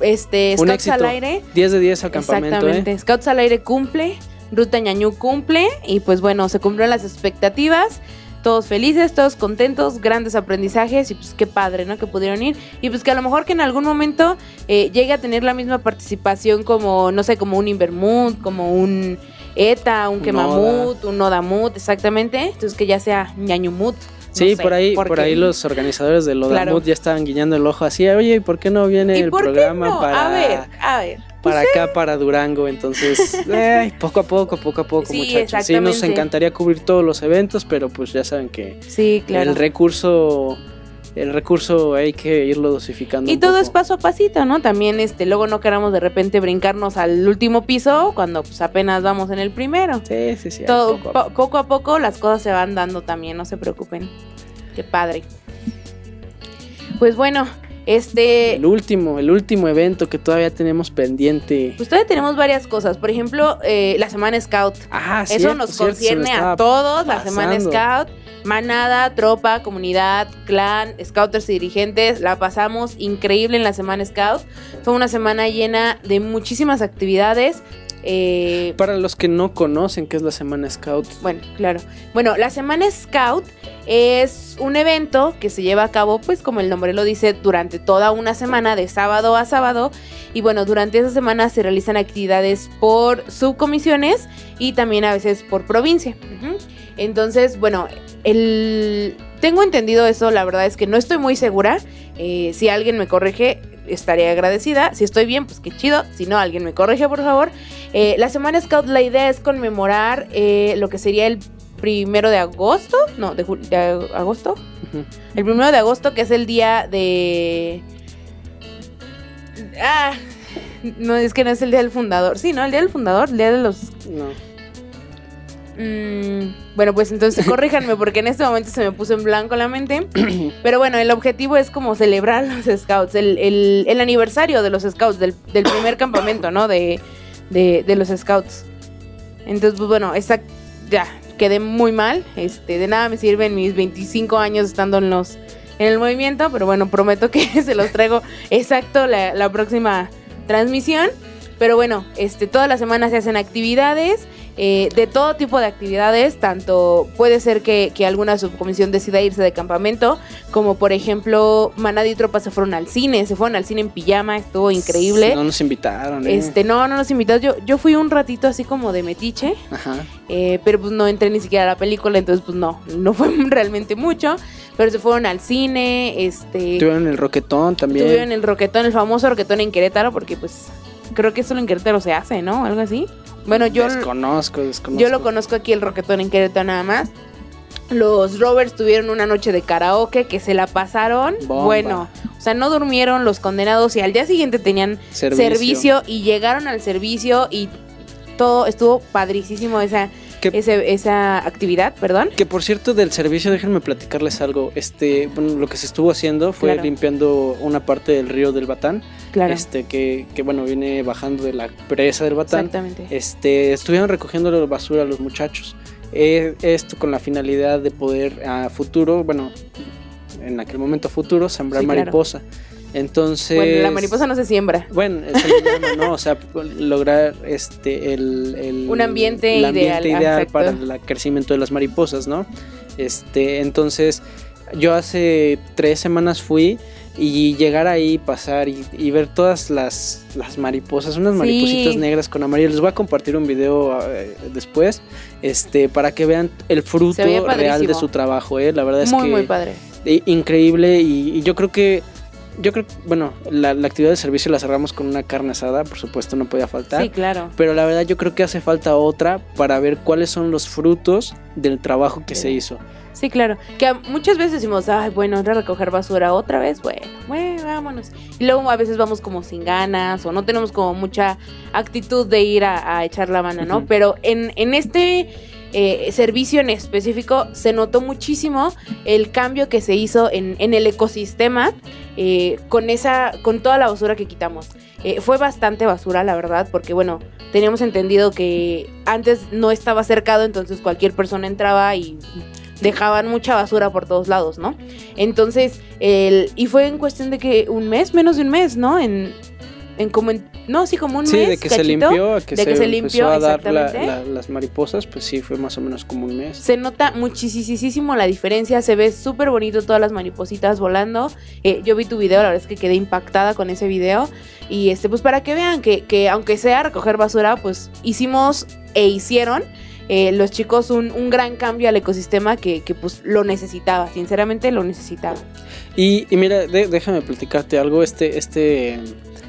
este Un Scouts éxito. al aire. 10 de 10 al campamento, Exactamente. ¿eh? Scouts al aire cumple, Ruta Ñañú cumple y pues bueno, se cumplieron las expectativas. Todos felices, todos contentos, grandes aprendizajes y pues qué padre, ¿no? Que pudieron ir. Y pues que a lo mejor que en algún momento eh, llegue a tener la misma participación como, no sé, como un Invermut, como un ETA, un Un Quemamut, un Nodamut, exactamente. Entonces que ya sea Ñañumut. No Sí, sé, por ahí, porque- por ahí los organizadores de Lodamut Claro. ya estaban guiñando el ojo así, oye, ¿y por qué no viene ¿Y el programa no? para, A ver, a ver. para acá, para Durango? Entonces, (laughs) eh, poco a poco, poco a poco, Sí, muchachos. Sí, nos encantaría cubrir todos los eventos, pero pues ya saben que Sí, claro. el recurso, el recurso hay que irlo dosificando. Y un todo poco. es paso a pasito, ¿no? También este, luego no queramos de repente brincarnos al último piso cuando pues apenas vamos en el primero. Sí, sí, sí. todo poco a po- poco. poco a poco las cosas se van dando también, no se preocupen. Qué padre. Pues bueno, este El último, el último evento que todavía tenemos pendiente. pues todavía tenemos varias cosas. Por ejemplo, eh, la semana Scout. Ah, Eso cierto, nos cierto, concierne a todos, la semana. Scout. Manada, tropa, comunidad, clan, scouters y dirigentes, la pasamos increíble en la semana Scout. Fue una semana llena de muchísimas actividades. Eh, Para los que no conocen qué es la Semana Scout, bueno, claro. Bueno, la semana Scout es un evento que se lleva a cabo, pues como el nombre lo dice, durante toda una semana, de sábado a sábado. Y bueno, durante esa semana se realizan actividades por subcomisiones y también a veces por provincia. Entonces, bueno, el... tengo entendido eso, la verdad es que no estoy muy segura. Eh, si alguien me corrige, estaré agradecida. Si estoy bien, pues qué chido. Si no, alguien me corrige, por favor. Eh, la semana Scout, la idea es conmemorar eh, lo que sería el primero de agosto. No, de, agosto. El primero de agosto, que es el día de. Ah, no, es que no es el día del fundador. Sí, ¿no? El día del fundador, el día de los. no. Mm, bueno, pues entonces corríjanme porque en este momento se me puso en blanco la mente. (coughs) Pero bueno, el objetivo es como celebrar los scouts, el, el- el aniversario de los scouts, del, del primer campamento, ¿no? De, de, los scouts. Entonces, pues bueno, esa, ya, quedé muy mal. Este, de nada me sirven mis 25 años estando en los en el movimiento, pero bueno, prometo que (laughs) se los traigo exacto la, la próxima transmisión. Pero bueno, este, toda la semana se hacen actividades, eh, de todo tipo de actividades, tanto puede ser que, que alguna subcomisión decida irse de campamento, como por ejemplo, Manada y Tropa se fueron al cine, se fueron al cine en pijama, estuvo increíble. No nos invitaron, ¿eh? Este, no, no nos invitó. Yo, yo fui un ratito así como de metiche, Ajá. eh, pero pues no entré ni siquiera a la película, entonces pues no, no fue (laughs) realmente mucho. pero se fueron al cine, este... Tuvieron el roquetón también. Tuvieron el roquetón, el famoso roquetón en Querétaro, porque pues creo que solo en Querétaro se hace, ¿no? Algo así. Bueno, yo... Desconozco, desconozco. Yo lo conozco aquí el roquetón en Querétaro nada más. Los Rovers tuvieron una noche de karaoke que se la pasaron. Bomba. Bueno, o sea, no durmieron los condenados y al día siguiente tenían Servicio. servicio, y llegaron al servicio y todo estuvo padricísimo esa, Que- ese- esa actividad, perdón. Que por cierto del servicio, déjenme platicarles algo. Este, bueno, lo que se estuvo haciendo fue Claro. limpiando una parte del río del Batán, Claro. este que, que bueno viene bajando de la presa del Batán. Exactamente. Este, estuvieron recogiendo la basura a los muchachos. Eh, esto con la finalidad de poder a futuro, bueno, en aquel momento futuro, sembrar Sí, claro. Entonces. Bueno, la mariposa no se siembra. Bueno, es el humano, ¿no? O sea, (laughs) lograr este el, el- Un ambiente el ideal, ambiente ideal para el crecimiento de las mariposas, ¿no? Este, entonces, yo hace tres semanas fui y llegar ahí, pasar y, y ver todas las, las mariposas, unas Sí. maripositas negras con amarillo. Les voy a compartir un video eh, después, este, para que vean el fruto real de su trabajo, ¿eh? La verdad es muy, que muy padre. i- increíble y, y yo creo que yo creo bueno la, la actividad de servicio la cerramos con una carne asada por supuesto no podía faltar Sí, claro. pero la verdad yo creo que hace falta otra para ver cuáles son los frutos del trabajo que se hizo Sí, claro. Que muchas veces decimos, ay, bueno, a recoger basura otra vez, bueno, bueno, vámonos. Y luego a veces vamos como sin ganas o no tenemos como mucha actitud de ir a, a echar la mano, ¿no? Pero en, en este eh, servicio en específico se notó muchísimo el cambio que se hizo en, en el ecosistema eh, con esa, con toda la basura que quitamos. Eh, fue bastante basura, la verdad, porque bueno, teníamos entendido que antes no estaba cercado, entonces cualquier persona entraba y dejaban mucha basura por todos lados, ¿no? Entonces, el, y fue en cuestión de que un mes, menos de un mes, ¿no? En, en como en, no, sí, como un sí mes. de que se limpió a que, de se, que se empezó limpió, a dar la- exactamente. la- las mariposas pues sí fue más o menos como un mes Se nota muchísimo la diferencia, se ve súper bonito todas las maripositas volando. Eh, yo vi tu video, la verdad es que quedé impactada con ese video. Y este, pues para que vean que, que aunque sea recoger basura, pues hicimos e hicieron eh, los chicos un, un gran cambio al ecosistema que, que pues lo necesitaba, sinceramente lo necesitaba. y, y mira de- déjame platicarte algo este este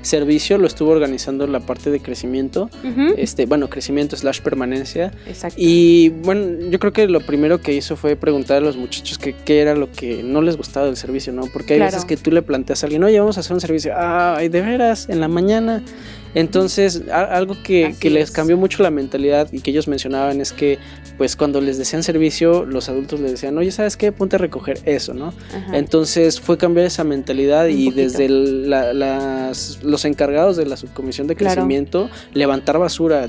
servicio lo estuvo organizando la parte de crecimiento este bueno crecimiento slash permanencia Exacto. Y bueno, yo creo que lo primero que hizo fue preguntar a los muchachos que qué era lo que no les gustaba del servicio, ¿no? Porque hay Claro. veces que tú le planteas a alguien, oye, vamos a hacer un servicio, ay, de veras, en la mañana. Entonces, a- algo que, que les es. cambió mucho la mentalidad y que ellos mencionaban es que, pues, cuando les decían servicio, los adultos les decían, oye, ¿sabes qué? Ponte a recoger eso, ¿no? Ajá. Entonces fue cambiar esa mentalidad Un y poquito. desde el- la- las, los encargados de la subcomisión de Claro. crecimiento, levantar basura,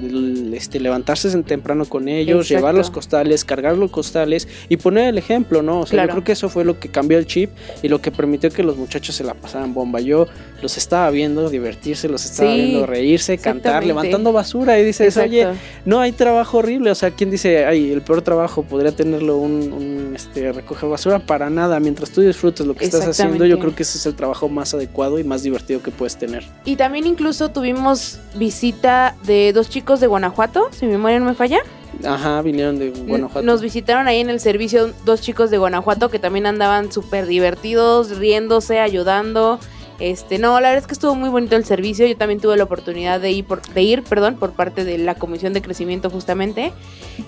este, levantarse en temprano con ellos, Exacto. llevar los costales, cargar los costales y poner el ejemplo, ¿no? O sea, Claro. yo creo que eso fue lo que cambió el chip y lo que permitió que los muchachos se la pasaran bomba. Yo los estaba viendo divertirse, los estaba Sí, viendo reírse, cantar, levantando basura y dices, oye, Exacto. no hay trabajo horrible, o sea, ¿quién dice, ay, el peor trabajo podría tenerlo un, un, este, recoger basura? Para nada, mientras tú disfrutes lo que estás haciendo, yo creo que ese es el trabajo más adecuado y más divertido que puedes tener. Y también incluso tuvimos visita de dos chicos de Guanajuato, si mi memoria no me falla. Ajá, vinieron de Guanajuato. Nos visitaron ahí en el servicio dos chicos de Guanajuato que también andaban súper divertidos, riéndose, ayudando. Este, no, la verdad es que estuvo muy bonito el servicio. Yo también tuve la oportunidad de ir por, perdón, por parte de la Comisión de Crecimiento justamente.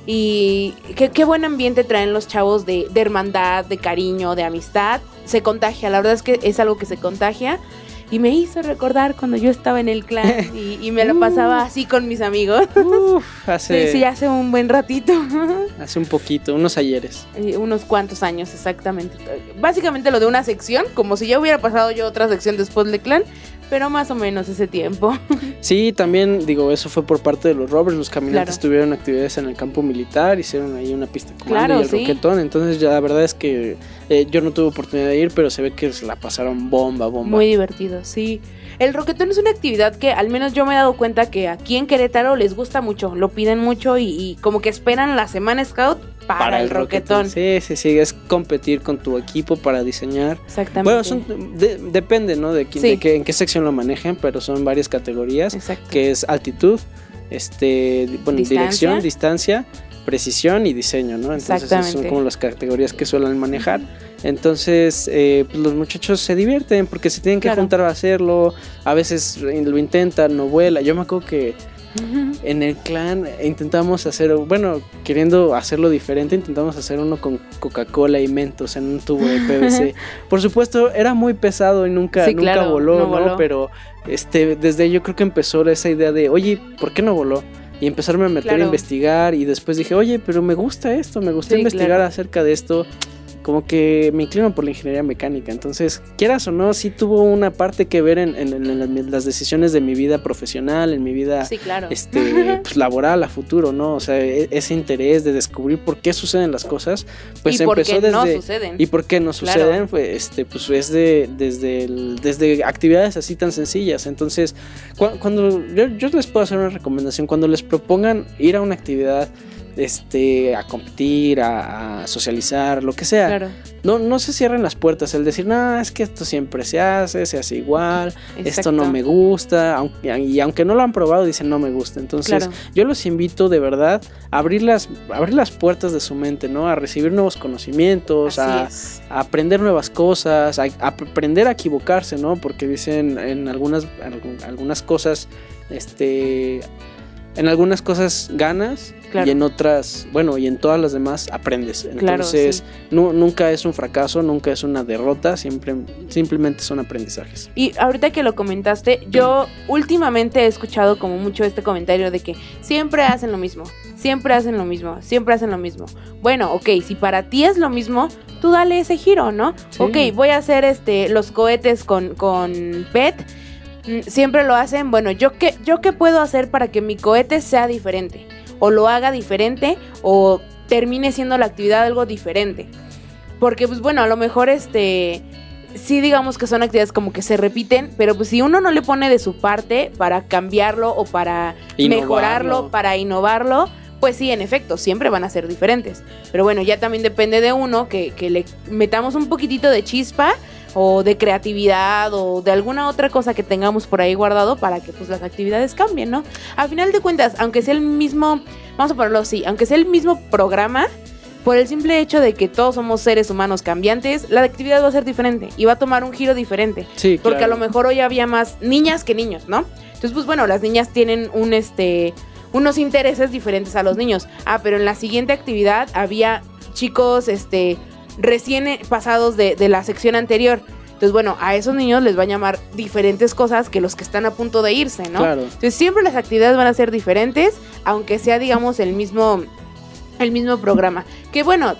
Y qué, qué buen ambiente traen los chavos de, de hermandad, de cariño, de amistad. Se contagia, la verdad es que es algo que se contagia. Y me hizo recordar cuando yo estaba en el clan y, y me lo pasaba así con mis amigos. Uf, hace, Sí, sí, hace un buen ratito. hace un poquito, unos ayeres. Eh, unos cuantos años exactamente. Básicamente lo de una sección, como si ya hubiera pasado yo otra sección después de clan, pero más o menos ese tiempo. (laughs) Sí, también, digo, eso fue por parte de los Rovers. Los caminantes Claro. tuvieron actividades en el campo militar, hicieron ahí una pista comando Claro, y el sí. roquetón. Entonces, ya la verdad es que eh, yo no tuve oportunidad de ir, pero se ve que se la pasaron bomba, bomba. Muy divertido, sí. El roquetón es una actividad que al menos yo me he dado cuenta que aquí en Querétaro les gusta mucho, lo piden mucho y, y como que esperan la semana scout para, el roquetón. Sí, sí, sí, es competir con tu equipo para diseñar. Exactamente. Bueno, son, de- depende, ¿no? De, quién, Sí. de qué, en qué sección lo manejen, pero son varias categorías, Exacto. que es altitud, este, bueno, Distancia. dirección, distancia precisión y diseño, ¿no? Entonces esas son como las categorías que suelen manejar. Entonces eh, pues, los muchachos se divierten porque se tienen que Claro. juntar a hacerlo. A veces lo intentan, no vuela. Yo me acuerdo que en el clan intentamos hacer, bueno, queriendo hacerlo diferente, intentamos hacer uno con Coca-Cola y Mentos en un tubo de (laughs) PVC. Por supuesto, era muy pesado y nunca, Sí, nunca claro, voló, no ¿no? voló. Pero este, desde ahí yo creo que empezó esa idea de, oye, ¿por qué no voló? Y empezarme a meter a investigar y después dije, oye, pero me gusta esto, me gusta Sí, investigar claro. acerca de esto. Como que me inclino por la ingeniería mecánica. Entonces, quieras o no, sí tuvo una parte que ver en, en- en las- las decisiones de mi vida profesional, en mi vida Sí, claro. este (laughs) pues, laboral a futuro, ¿no? O sea, e- ese interés de descubrir por qué suceden las cosas, pues y por empezó qué desde no suceden. y por qué no Claro. suceden, fue este pues es de desde el- desde actividades así tan sencillas. Entonces, cu- cuando yo, yo les puedo hacer una recomendación cuando les propongan ir a una actividad este a competir, a, a socializar, lo que sea. Claro. No, no se cierren las puertas, el decir, no, es que esto siempre se hace, se hace igual, esto no me gusta, aunque, y aunque no lo han probado, dicen no me gusta. Entonces, Claro. yo los invito de verdad a abrir las, a abrir las puertas de su mente, ¿no? A recibir nuevos conocimientos, a aprender nuevas cosas, a, a aprender a equivocarse, ¿no? Porque dicen en algunas, en algunas cosas, este, en algunas cosas ganas Claro. y en otras, bueno, y en todas las demás aprendes. Claro, Entonces, sí. nunca es un fracaso, nunca es una derrota, siempre, simplemente son aprendizajes. Y ahorita que lo comentaste, yo últimamente he escuchado como mucho este comentario de que siempre hacen lo mismo, siempre hacen lo mismo, siempre hacen lo mismo. Bueno, ok, si para ti es lo mismo, tú dale ese giro, ¿no? Sí. Ok, voy a hacer este los cohetes con, con PET. Siempre lo hacen, bueno, ¿yo qué, ¿yo qué puedo hacer para que mi cohete sea diferente? O lo haga diferente o termine siendo la actividad algo diferente. Porque, pues bueno, a lo mejor este sí digamos que son actividades como que se repiten, pero pues si uno no le pone de su parte para cambiarlo o para Innovarlo. mejorarlo, para innovarlo, pues sí, en efecto, siempre van a ser diferentes. Pero bueno, ya también depende de uno que, que le metamos un poquitito de chispa o de creatividad o de alguna otra cosa que tengamos por ahí guardado para que pues las actividades cambien, ¿no? A final de cuentas, aunque sea el mismo, vamos a ponerlo así, aunque sea el mismo programa, por el simple hecho de que todos somos seres humanos cambiantes, la actividad va a ser diferente y va a tomar un giro diferente. Sí, Porque claro. a lo mejor hoy había más niñas que niños, ¿no? Entonces, pues bueno, las niñas tienen un este unos intereses diferentes a los niños. Ah, pero en la siguiente actividad había chicos este recién eh, pasados de, de la sección anterior. Entonces, bueno, a esos niños les va a llamar diferentes cosas que los que están a punto de irse, ¿no? Claro. Entonces siempre las actividades van a ser diferentes, aunque sea, digamos, el mismo, el mismo programa. Que bueno,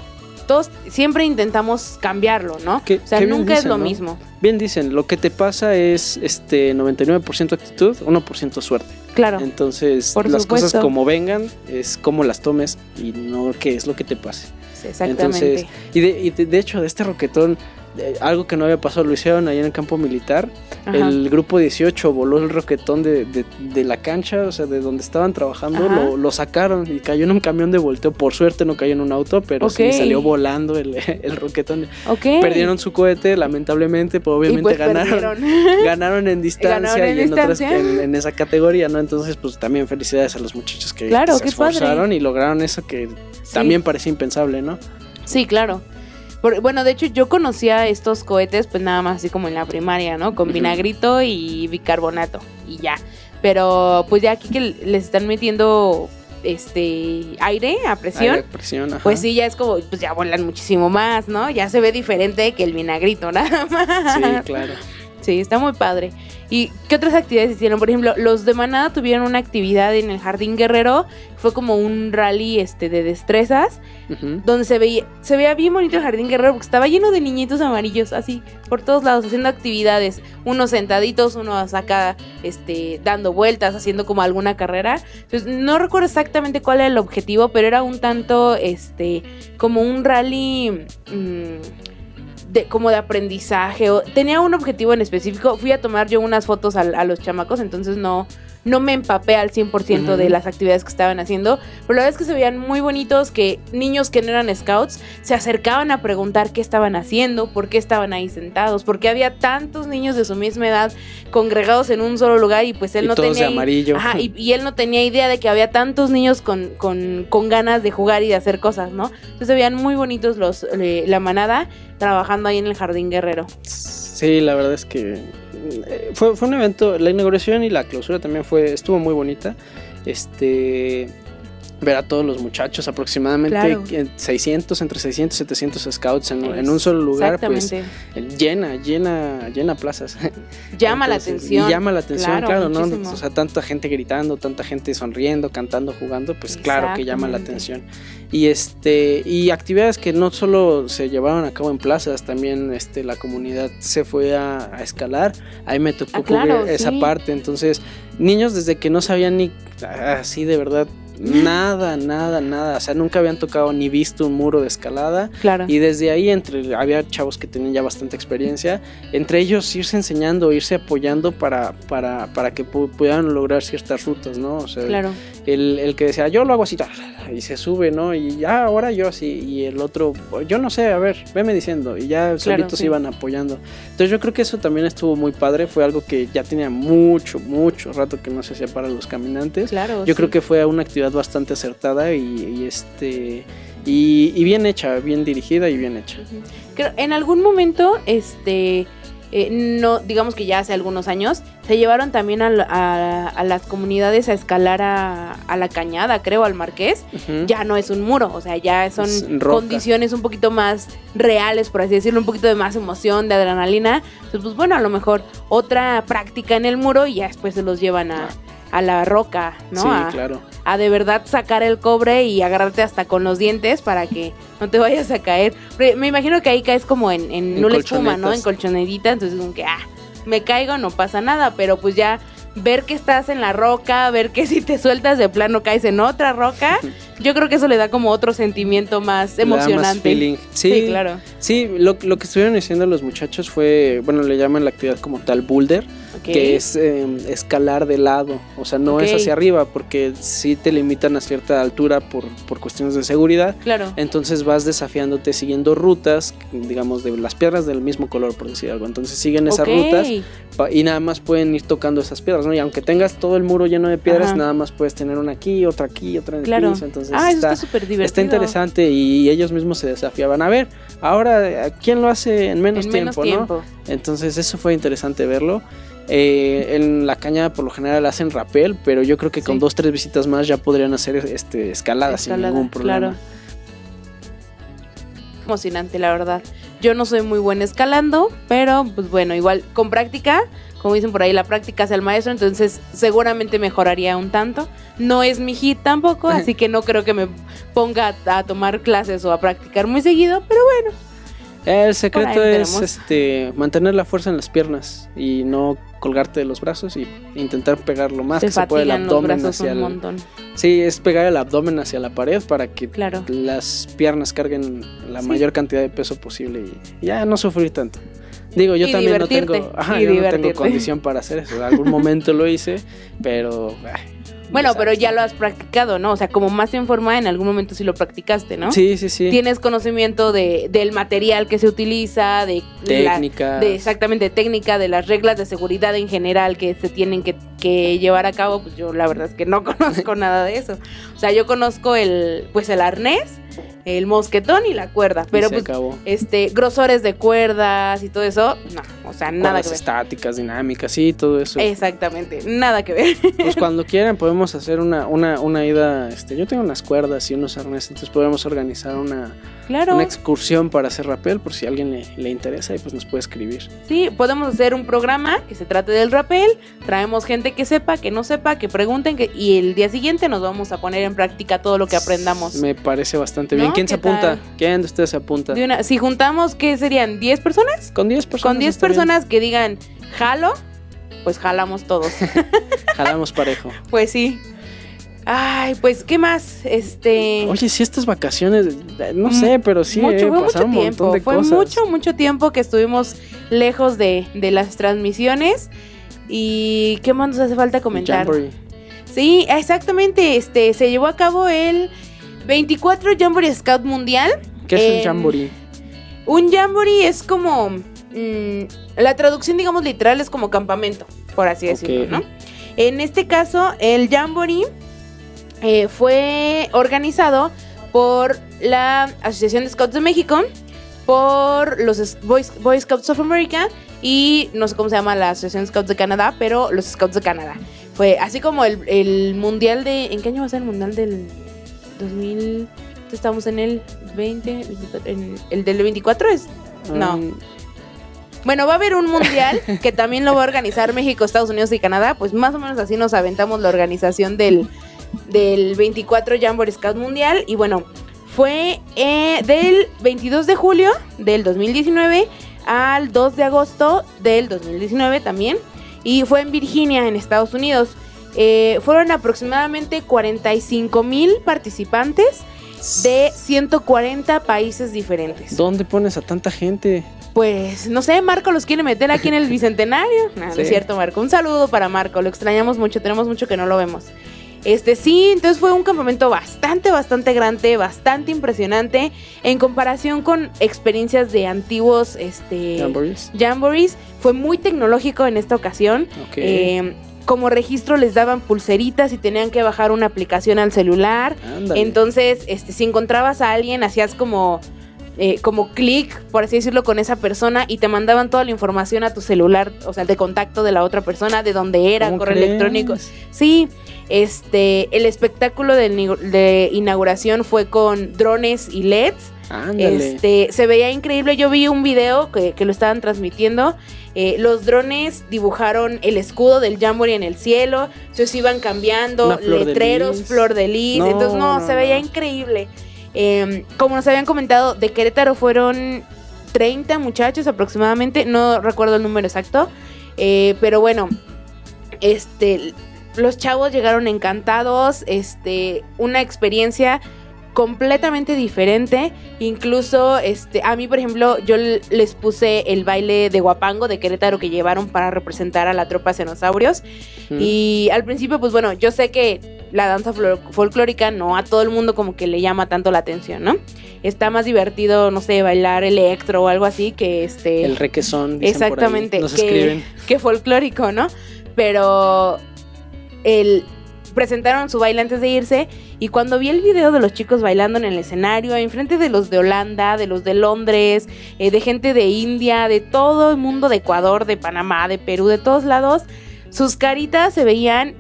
todos siempre intentamos cambiarlo, ¿no? Que- o sea, nunca es lo ¿no? mismo. Bien dicen, lo que te pasa es este 99% actitud, 1% suerte. Claro. Entonces, Por las supuesto. cosas como vengan es como las tomes y no qué es lo que te pase. Exactamente. Entonces, y de, y de, de hecho, de este roquetón, eh, algo que no había pasado, lo hicieron ahí en el campo militar. Ajá. El grupo 18 voló el roquetón de, de- de la cancha, o sea, de donde estaban trabajando, lo, lo sacaron y cayó en un camión de volteo. Por suerte no cayó en un auto, pero sí salió volando el, (laughs) el roquetón. Perdieron su cohete, lamentablemente, pero obviamente pues ganaron. (laughs) Ganaron en distancia Ganaron en y en, otras- distancia. en, en esa categoría, ¿no? Entonces, pues también felicidades a los muchachos que, Claro, se padre. esforzaron y lograron eso que Sí. también parecía impensable, ¿no? Sí, claro. Por- bueno, de hecho yo conocía estos cohetes pues nada más así como en la primaria, ¿no? Con vinagrito y bicarbonato y ya. Pero pues ya aquí que les están metiendo este aire a presión, Aire a presión, ajá. pues sí, ya es como, pues ya vuelan muchísimo más, ¿no? Ya se ve diferente que el vinagrito, (laughs) nada más. Sí, claro. Sí, está muy padre. ¿Y qué otras actividades hicieron? Por ejemplo, los de Manada tuvieron una actividad en el Jardín Guerrero, fue como un rally este de destrezas donde se veía, se veía bien bonito el jardín guerrero porque estaba lleno de niñitos amarillos, así, por todos lados, haciendo actividades, unos sentaditos, unos acá, este, dando vueltas, haciendo como alguna carrera. Entonces, no recuerdo exactamente cuál era el objetivo, pero era un tanto, este, como un rally, mm, de, como de aprendizaje, o tenía un objetivo en específico. Fui a tomar yo unas fotos al- a, los chamacos, entonces no, no me empapé al 100% Ujú. de las actividades que estaban haciendo, pero la verdad es que se veían muy bonitos que niños que no eran scouts se acercaban a preguntar qué estaban haciendo, por qué estaban ahí sentados, porque había tantos niños de su misma edad congregados en un solo lugar y pues él Y no todos de tenía... amarillo. Ajá, y, (laughs) y él no tenía idea de que había tantos niños con, con, con ganas de jugar y de hacer cosas, ¿no? Entonces se veían muy bonitos los eh, la manada trabajando ahí en el Jardín Guerrero. Sí, la verdad es que fue, fue un evento, la inauguración y la clausura también fue, estuvo muy bonita. Este ver a todos los muchachos, aproximadamente Claro. eh, 600, entre 600 y 700 scouts en, en un solo lugar, pues llena, llena, llena plazas. (laughs) llama la atención. Y llama la atención, Claro, claro, ¿no? O sea, tanta gente gritando, tanta gente sonriendo, cantando, jugando, pues claro que llama la atención. Y este, y actividades que no solo se llevaron a cabo en plazas, también este la comunidad se fue a, a escalar. Ahí me tocó Ah, cubrir esa sí. parte. Entonces, niños desde que no sabían ni así de verdad nada, nada, nada. O sea, nunca habían tocado ni visto un muro de escalada. Claro. Y desde ahí entre había chavos que tenían ya bastante experiencia, entre ellos irse enseñando, irse apoyando para, para, para que pu- pudieran lograr ciertas rutas, ¿no? O sea, Claro. El, el que decía, yo lo hago así, y se sube, ¿no? Y ya, ahora yo así, y el otro, yo no sé, a ver, veme diciendo, y ya solitos sí. iban apoyando. Entonces yo creo que eso también estuvo muy padre, fue algo que ya tenía mucho, mucho rato que no se hacía para los caminantes. Claro. Yo sí. creo que fue una actividad bastante acertada y, y este y, y bien hecha, bien dirigida y bien hecha. Creo- en algún momento, este, eh, no, digamos que ya hace algunos años, se llevaron también a, a- a las comunidades a escalar a, a la cañada, creo, al Marqués. Ya no es un muro, o sea, ya son condiciones un poquito más reales, por así decirlo, un poquito de más emoción, de adrenalina. Entonces, pues bueno, a lo mejor otra práctica en el muro y ya después se los llevan a, a la roca, ¿no? Sí, claro. A de verdad sacar el cobre y agarrarte hasta con los dientes para que no te vayas a caer. Me imagino que ahí caes como en, en, En no espuma, ¿no? En colchonetita, entonces como que, ah, me caigo, no pasa nada, pero pues ya ver que estás en la roca, ver que si te sueltas de plano caes en otra roca, (laughs) yo creo que eso le da como otro sentimiento más emocionante. feeling. Sí, Sí, claro. Sí, lo, lo que estuvieron diciendo los muchachos fue, bueno, le llaman la actividad como tal boulder, Que es eh, escalar de lado, o sea, no es hacia arriba, porque sí te limitan a cierta altura por, por cuestiones de seguridad. Claro. Entonces vas desafiándote siguiendo rutas, digamos, de las piedras del mismo color, por decir algo. Entonces siguen esas rutas y nada más pueden ir tocando esas piedras, ¿no? Y aunque tengas todo el muro lleno de piedras, Ajá. nada más puedes tener una aquí, otra aquí, otra en el Claro. piso. Entonces ah, está, está está interesante y ellos mismos se desafiaban. A ver, ahora, ¿quién lo hace en menos En tiempo, menos no? tiempo. Entonces eso fue interesante verlo. Eh, en la caña por lo general hacen rappel, pero yo creo que con dos, tres visitas más ya podrían hacer este, escalada, sin ningún problema. claro. Emocionante, la verdad. Yo no soy muy buena escalando, pero pues bueno, igual con práctica, como dicen por ahí, la práctica es el maestro, entonces seguramente mejoraría un tanto. No es mi hit tampoco, así (laughs) que no creo que me ponga a, a tomar clases o a practicar muy seguido, pero bueno, El secreto es este mantener la fuerza en las piernas y no colgarte de los brazos y intentar pegar lo más se que se puede el los abdomen hacia un el, montón. Sí, es pegar el abdomen hacia la pared para que Claro. las piernas carguen la Sí. mayor cantidad de peso posible y ya no sufrir tanto. Digo, yo Y también no tengo, ajá, yo no tengo condición para hacer eso. En algún momento lo hice, pero ay, Bueno, pero ya lo has practicado, ¿no? O sea, como más en forma, en algún momento sí lo practicaste, ¿no? Sí, sí, sí. Tienes conocimiento de, del material que se utiliza, de técnica. de exactamente técnica, de las reglas de seguridad en general que se tienen que, que llevar a cabo, pues yo la verdad es que no (laughs) conozco nada de eso. O sea, yo conozco el, pues el arnés, el mosquetón y la cuerda, pero pues acabó. este, grosores de cuerdas y todo eso, no, o sea, nada Cuerdas que ver. estáticas, dinámicas, sí, todo eso. Exactamente, nada que ver. (laughs) Pues cuando quieran podemos hacer una, una, una ida, este, yo tengo unas cuerdas y unos arneses, entonces podemos organizar una, Claro. una excursión para hacer rappel por si a alguien le, le interesa y pues nos puede escribir. Sí, podemos hacer un programa que se trate del rappel, traemos gente que sepa, que no sepa, que pregunten que, y el día siguiente nos vamos a poner en práctica todo lo que aprendamos. Me parece bastante bien. ¿No? ¿Quién se ¿Qué apunta? tal? ¿Quién de ustedes se apunta? De una- si juntamos, ¿qué serían? ¿10 personas? Con 10 personas. Con 10 está bien. personas que digan, jalo, pues jalamos todos. (laughs) Jalamos parejo. pues sí. Ay, pues, ¿qué más? Este... Oye, si estas vacaciones, no sé, pero sí, mucho, eh, fue mucho un tiempo. de Fue cosas. mucho, mucho tiempo que estuvimos lejos de, de las transmisiones. ¿Y qué más nos hace falta comentar? Jamboree. Sí, exactamente. Este se llevó a cabo el 24 Jamboree Scout Mundial. ¿Qué es un jamboree? Un jamboree es como. mm, la traducción, digamos, literal es como campamento, por así decirlo. ¿no? En este caso, el jamboree eh, fue organizado por la Asociación de Scouts de México, por los Boy, Boy Scouts of America y no sé cómo se llama la Asociación de Scouts de Canadá, pero los Scouts de Canadá. Fue así como el, el mundial de. ¿En qué año va a ser el mundial del 2000? Estamos en el 20, 24, en el del 24 es no. Mm, bueno, va a haber un mundial que también lo va a organizar México, Estados Unidos y Canadá. Pues más o menos así nos aventamos la organización del, del 24 Jamboree Scout Mundial. Y bueno, fue eh, del 22 de julio del 2019 al 2 de agosto del 2019 también. Y fue en Virginia, en Estados Unidos. Eh, fueron aproximadamente 45 mil participantes de 140 países diferentes. ¿Dónde pones a tanta gente? Pues no sé, Marco los quiere meter aquí en el (laughs) bicentenario. No, es cierto, Marco. Un saludo para Marco, lo extrañamos mucho, tenemos mucho que no lo vemos. Este sí, entonces fue un campamento bastante, bastante grande, bastante impresionante en comparación con experiencias de antiguos este, ¿Jamborees? jamborees. Fue muy tecnológico en esta ocasión. Eh, como registro les daban pulseritas y tenían que bajar una aplicación al celular. Ándale. Entonces, este, si encontrabas a alguien, hacías como, eh, como clic, por así decirlo, con esa persona y te mandaban toda la información a tu celular, o sea, de contacto de la otra persona, de dónde era, ¿Cómo correo crees? electrónico. Sí, este, el espectáculo de, inauguración fue con drones y LEDs. Ándale. Este, se veía increíble. Yo vi un video que, que lo estaban transmitiendo. Eh, los drones dibujaron el escudo del Jamboree en el cielo. Se iban cambiando, Una flor de letreros, lis. flor de lis. No, Entonces, no, no, se veía no. increíble. Eh, como nos habían comentado, de Querétaro fueron 30 muchachos aproximadamente. No recuerdo el número exacto. Eh, pero bueno, este, los chavos llegaron encantados. Este, una experiencia completamente diferente. Incluso, este, a mí, por ejemplo, yo les puse el baile de Guapango de Querétaro que llevaron para representar a la tropa Cenosaurios. Mm. Y al principio, pues bueno, yo sé que la danza folclórica no a todo el mundo como que le llama tanto la atención, ¿no? Está más divertido, no sé, bailar electro o algo así que este El requesón. dicen por ahí. exactamente Nos que, escriben. que folclórico, ¿no? Pero el presentaron su baile antes de irse y cuando vi el video de los chicos bailando en el escenario, enfrente de los de Holanda, de los de Londres, eh, de gente de India, de todo el mundo de Ecuador, de Panamá, de Perú, de todos lados, sus caritas se veían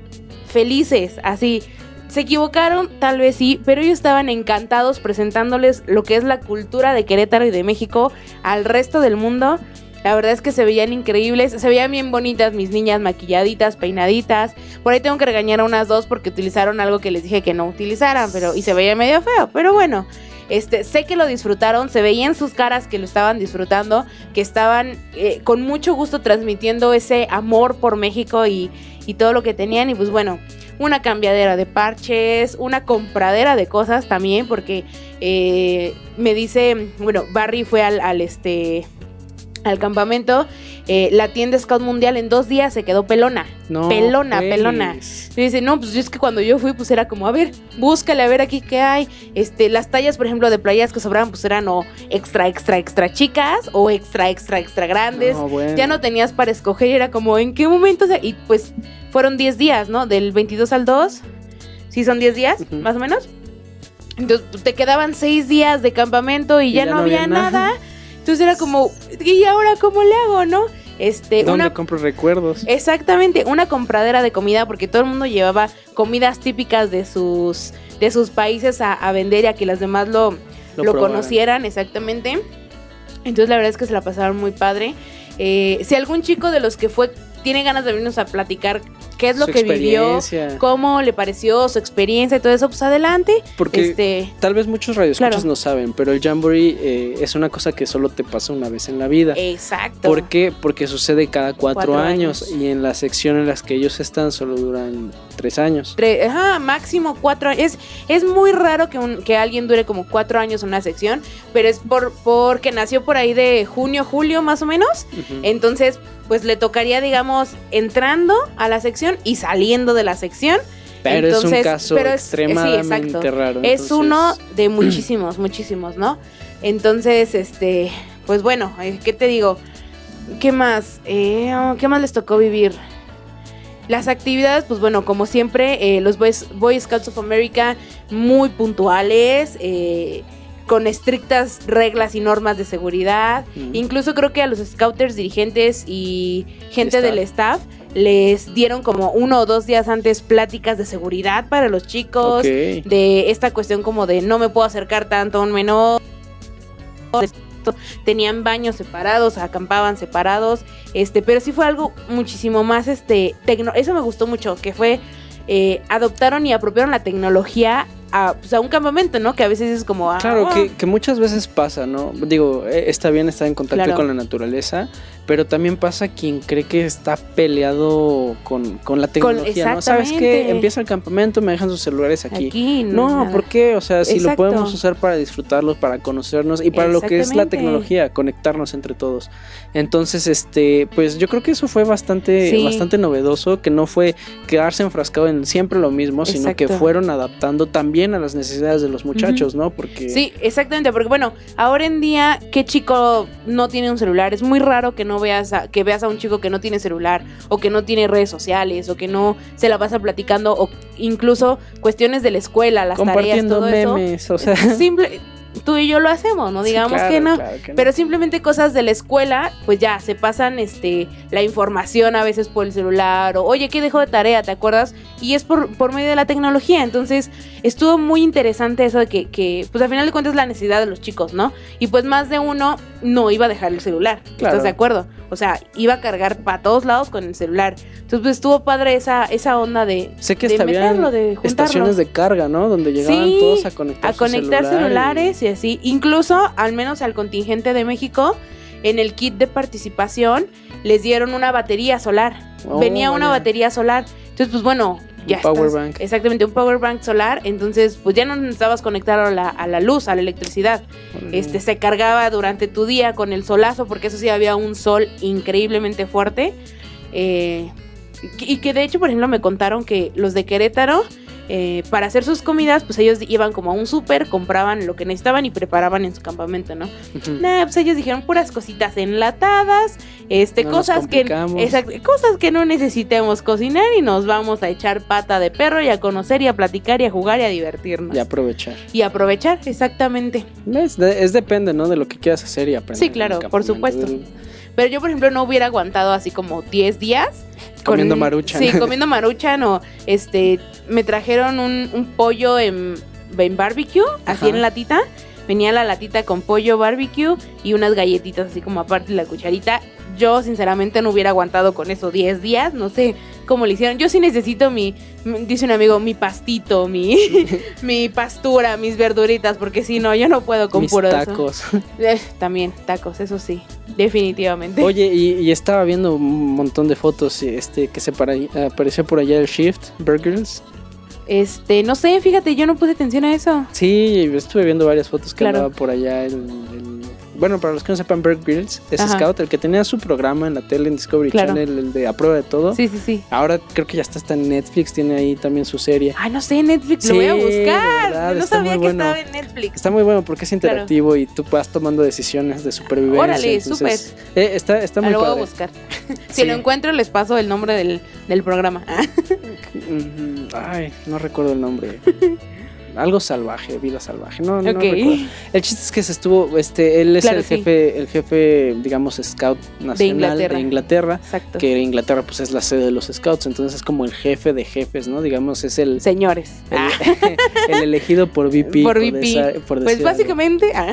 felices, así. Se equivocaron, tal vez sí, pero ellos estaban encantados presentándoles lo que es la cultura de Querétaro y de México al resto del mundo. La verdad es que se veían increíbles, se veían bien bonitas mis niñas maquilladitas, peinaditas. Por ahí tengo que regañar a unas dos porque utilizaron algo que les dije que no utilizaran, pero y se veía medio feo, pero bueno. Este, sé que lo disfrutaron, se veía en sus caras que lo estaban disfrutando, que estaban eh, con mucho gusto transmitiendo ese amor por México y, todo lo que tenían. Y pues bueno, una cambiadera de parches, una compradera de cosas también, porque eh, me dice, bueno, Barry fue al este al campamento, eh, la tienda Scout Mundial en dos días se quedó pelona. No, pelona, pues. pelona. Y dice, no, pues es que cuando yo fui, pues era como, a ver, búscale, a ver aquí qué hay. Este, las tallas, por ejemplo, de playas que sobraban, pues eran o extra, extra, extra chicas o extra, extra, extra grandes. No, bueno. Ya no tenías para escoger, y era como, ¿en qué momento? se-?" Y pues fueron 10 días, ¿no? Del 22 al 2. Sí, son 10 días, más o menos. Entonces te quedaban 6 días de campamento y, ya, no había nada. Entonces era como, ¿y ahora cómo le hago, no? Este, ¿Dónde una compro recuerdos? Exactamente, una compradera de comida porque todo el mundo llevaba comidas típicas de sus de sus países a, a vender y a que las demás lo, Lo lo, conocieran, exactamente. Entonces la verdad es que se la pasaron muy padre. Eh, si algún chico de los que fue tiene ganas de venirnos a platicar qué es lo Su que vivió, cómo le pareció, su experiencia y todo eso, pues adelante. Porque este, tal vez muchos radioescuchas Claro. no saben, pero el Jamboree eh, es una cosa que solo te pasa una vez en la vida. exacto. ¿Por qué? Porque sucede cada cuatro, Cuatro años, años. y en la sección en las que ellos están solo duran tres años. Tre- ajá, máximo cuatro años. Es, es muy raro que, un- que alguien dure como cuatro años en una sección, pero es por porque nació por ahí de junio, julio más o menos. Entonces, pues le tocaría, digamos, entrando a la sección y saliendo de la sección. Pero es un caso pero es- extremadamente sí, raro. Es entonces- uno de muchísimos, (clears throat) muchísimos, ¿no? Entonces, este, pues bueno, eh, ¿qué te digo? ¿Qué más? Eh, ¿Qué más les tocó vivir? Las actividades, pues bueno, como siempre, eh, los Boys- Boy, Scouts of America muy puntuales, eh, con estrictas reglas y normas de seguridad. Mm. Incluso creo que a los scouters, dirigentes y gente Staff. del staff les dieron como uno o dos días antes pláticas de seguridad para los chicos, de esta cuestión como de no me puedo acercar tanto a un menor. Tenían baños separados, acampaban separados, este, pero sí fue algo muchísimo más, este, tecno eso me gustó mucho, que fue, eh, adoptaron y apropiaron la tecnología a, pues, a un campamento, ¿no? Que a veces es como, ah, Claro, ah, que, que muchas veces pasa, ¿no? Digo, eh, está bien estar en contacto Claro. con la naturaleza, pero también pasa quien cree que está peleado con, con la tecnología, ¿no? ¿Sabes qué? Empieza el campamento, me dejan sus celulares aquí. aquí, No, nada. ¿por qué? O sea, si lo Exacto. podemos usar para disfrutarlos, para conocernos y para lo que es la tecnología, conectarnos entre todos. Entonces, este, pues yo creo que eso fue bastante, Sí. bastante novedoso, que no fue quedarse enfrascado en siempre lo mismo, sino que Exacto. fueron adaptando también a las necesidades de los muchachos, ¿no? Porque Sí, exactamente, porque bueno, ahora en día, ¿qué chico no tiene un celular? Es muy raro que no veas a, que veas a un chico que no tiene celular, o que no tiene redes sociales, o que no se la pasa platicando, o incluso cuestiones de la escuela, las tareas, todo eso. memes, o sea, Simple, tú y yo lo hacemos, no sí, digamos claro, que no. claro que no. Pero simplemente cosas de la escuela, pues ya, se pasan este la información a veces por el celular, o oye, ¿qué dejó de tarea? ¿Te acuerdas? Y es por, por medio de la tecnología. Entonces, estuvo muy interesante eso de que, que, pues al final de cuentas la necesidad de los chicos, ¿no? Y pues más de uno no iba a dejar el celular. Claro. ¿Estás de acuerdo? O sea, iba a cargar para todos lados con el celular. Entonces, pues estuvo padre esa, esa onda de, sé que de meterlo, de juntarlo. estaciones de carga, ¿no? Donde llegaban Sí, todos a conectar a conectar celular celulares y así. Incluso, al menos al contingente de México, en el kit de participación les dieron una batería solar. Oh, Venía una batería solar. Entonces, pues bueno, ya power estás- bank. Exactamente, un power bank solar. Entonces, pues ya no necesitabas conectar a la, a la luz, a la electricidad. Este se cargaba durante tu día con el solazo, porque eso sí había un sol increíblemente fuerte. Eh, y y que de hecho, por ejemplo, me contaron que los de Querétaro, eh, para hacer sus comidas, pues ellos iban como a un súper, compraban lo que necesitaban y preparaban en su campamento, ¿no? Nah, pues ellos dijeron puras cositas enlatadas, este, No cosas que, exacto, cosas que no necesitemos cocinar y nos vamos a echar pata de perro y a conocer y a platicar y a jugar y a divertirnos. Y aprovechar. Y aprovechar, exactamente. Es, de- es depende, ¿no? De lo que quieras hacer y aprender. Sí, claro, por supuesto. Pero yo, por ejemplo, no hubiera aguantado así como 10 días. Comiendo maruchan. Sí, (laughs) comiendo maruchan o este, me trajeron un, un pollo en, en barbecue, así Ajá. en latita. Venía la latita con pollo barbecue y unas galletitas así como aparte la cucharita. Yo sinceramente no hubiera aguantado con eso 10 días, no sé cómo le hicieron. Yo sí necesito mi, dice un amigo, mi pastito, mi, (laughs) mi pastura, mis verduritas, porque si no, yo no puedo con Mis puro eso. tacos. Eh, también, tacos, eso sí, definitivamente. Oye, y, y estaba viendo un montón de fotos este que se para- apareció por allá el Shift Burgers. Este, no sé, fíjate, yo no puse atención a eso. Sí, estuve viendo varias fotos que Claro. andaba por allá el, el- Bueno, para los que no sepan, Berg Grills es Ajá. Scout, el que tenía su programa en la tele en Discovery Claro. Channel, el de A Prueba de Todo. Sí, sí, sí. Ahora creo que ya está, está en Netflix, tiene ahí también su serie. Ay, no sé, Netflix, Sí, lo voy a buscar. verdad, no sabía que bueno. estaba en Netflix. Está muy bueno porque es interactivo y tú vas tomando decisiones de supervivencia. Órale, entonces, eh, está, está Ah, muy lo voy a padre. buscar. (laughs) si Sí. lo encuentro, les paso el nombre del, del programa. (laughs) Ah, Ay, no recuerdo el nombre. (laughs) Algo salvaje, vida salvaje. No, no ok. recuerdo. El chiste es que se estuvo, este, él es Claro, el sí. jefe, el jefe, digamos, scout nacional de Inglaterra. Inglaterra. Exacto. que Inglaterra pues es la sede de los scouts, entonces es como el jefe de jefes, ¿no? Digamos, es el, Señores. el, Ah, (laughs) el elegido por VP. por de VP. esa- por pues básicamente. ah,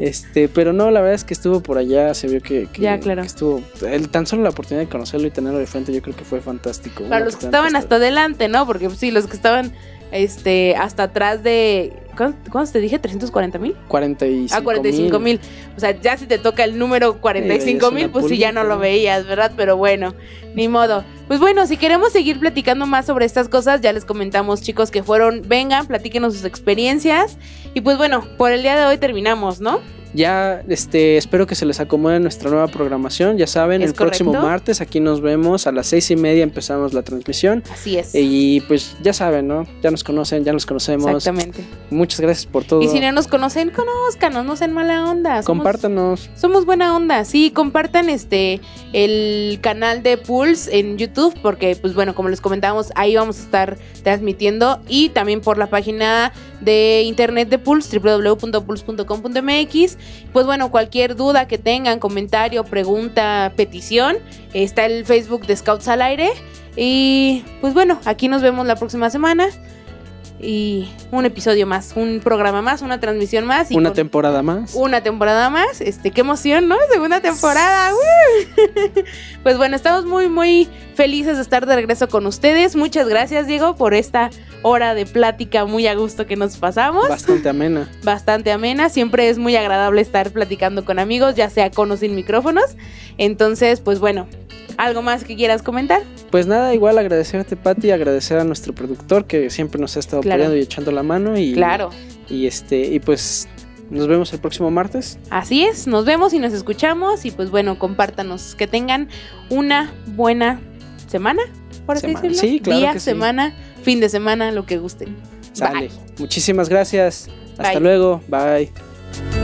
Este, pero no, la verdad es que estuvo por allá, se vio que, que- Ya, claro. que estuvo, el, tan solo la oportunidad de conocerlo y tenerlo de frente, yo creo que fue fantástico. para los que estaban hasta adelante, ¿no? Porque pues, sí, los que estaban este hasta atrás de. ¿Cuántos te dije? ¿340 mil? 45 Ah, 45 mil. O sea, ya si te toca el número 45 mil, pues sí, ya no lo veías, ¿verdad? Pero bueno, ni modo. Pues bueno, si queremos seguir platicando más sobre estas cosas, ya les comentamos, chicos, que fueron, vengan, platíquenos sus experiencias. Y pues bueno, por el día de hoy terminamos, ¿no? Ya este, espero que se les acomode nuestra nueva programación. Ya saben, ¿Es el próximo martes aquí nos vemos a las seis y media empezamos la transmisión. Así es. Y pues ya saben, ¿no? Ya nos conocen, ya nos conocemos. Exactamente. Muchas gracias por todo. Y si no nos conocen, conózcanos, no sean mala onda. Somos- Compártanos. Somos buena onda, sí, compartan este el canal de Pulse en YouTube porque pues bueno, como les comentábamos, ahí vamos a estar transmitiendo y también por la página de internet de Pulse www.pulse.com.mx. Pues bueno, cualquier duda que tengan, comentario, pregunta, petición, está el Facebook de Scouts al aire y pues bueno, aquí nos vemos la próxima semana. Y un episodio más, un programa más, una transmisión más. Y Una con- temporada más. una temporada más. Este, qué emoción, ¿no? Segunda temporada. (laughs) pues bueno, estamos muy, muy felices de estar de regreso con ustedes. Muchas gracias, Diego, por esta hora de plática muy a gusto que nos pasamos. Bastante amena. (laughs) Bastante amena. Siempre es muy agradable estar platicando con amigos, ya sea con o sin micrófonos. Entonces, pues bueno, ¿algo más que quieras comentar? Pues nada, igual agradecerte, Pati, agradecer a nuestro productor que siempre nos ha estado Claro. apoyando y echando la mano. Y, Claro. Y este, y pues nos vemos el próximo martes. Así es, nos vemos y nos escuchamos y pues bueno, compártanos, que tengan una buena semana, por así Semana. decirlo. Sí, claro Día, que sí. semana, fin de semana, lo que gusten. Sale. Bye. Muchísimas gracias. Hasta Bye. luego. Bye.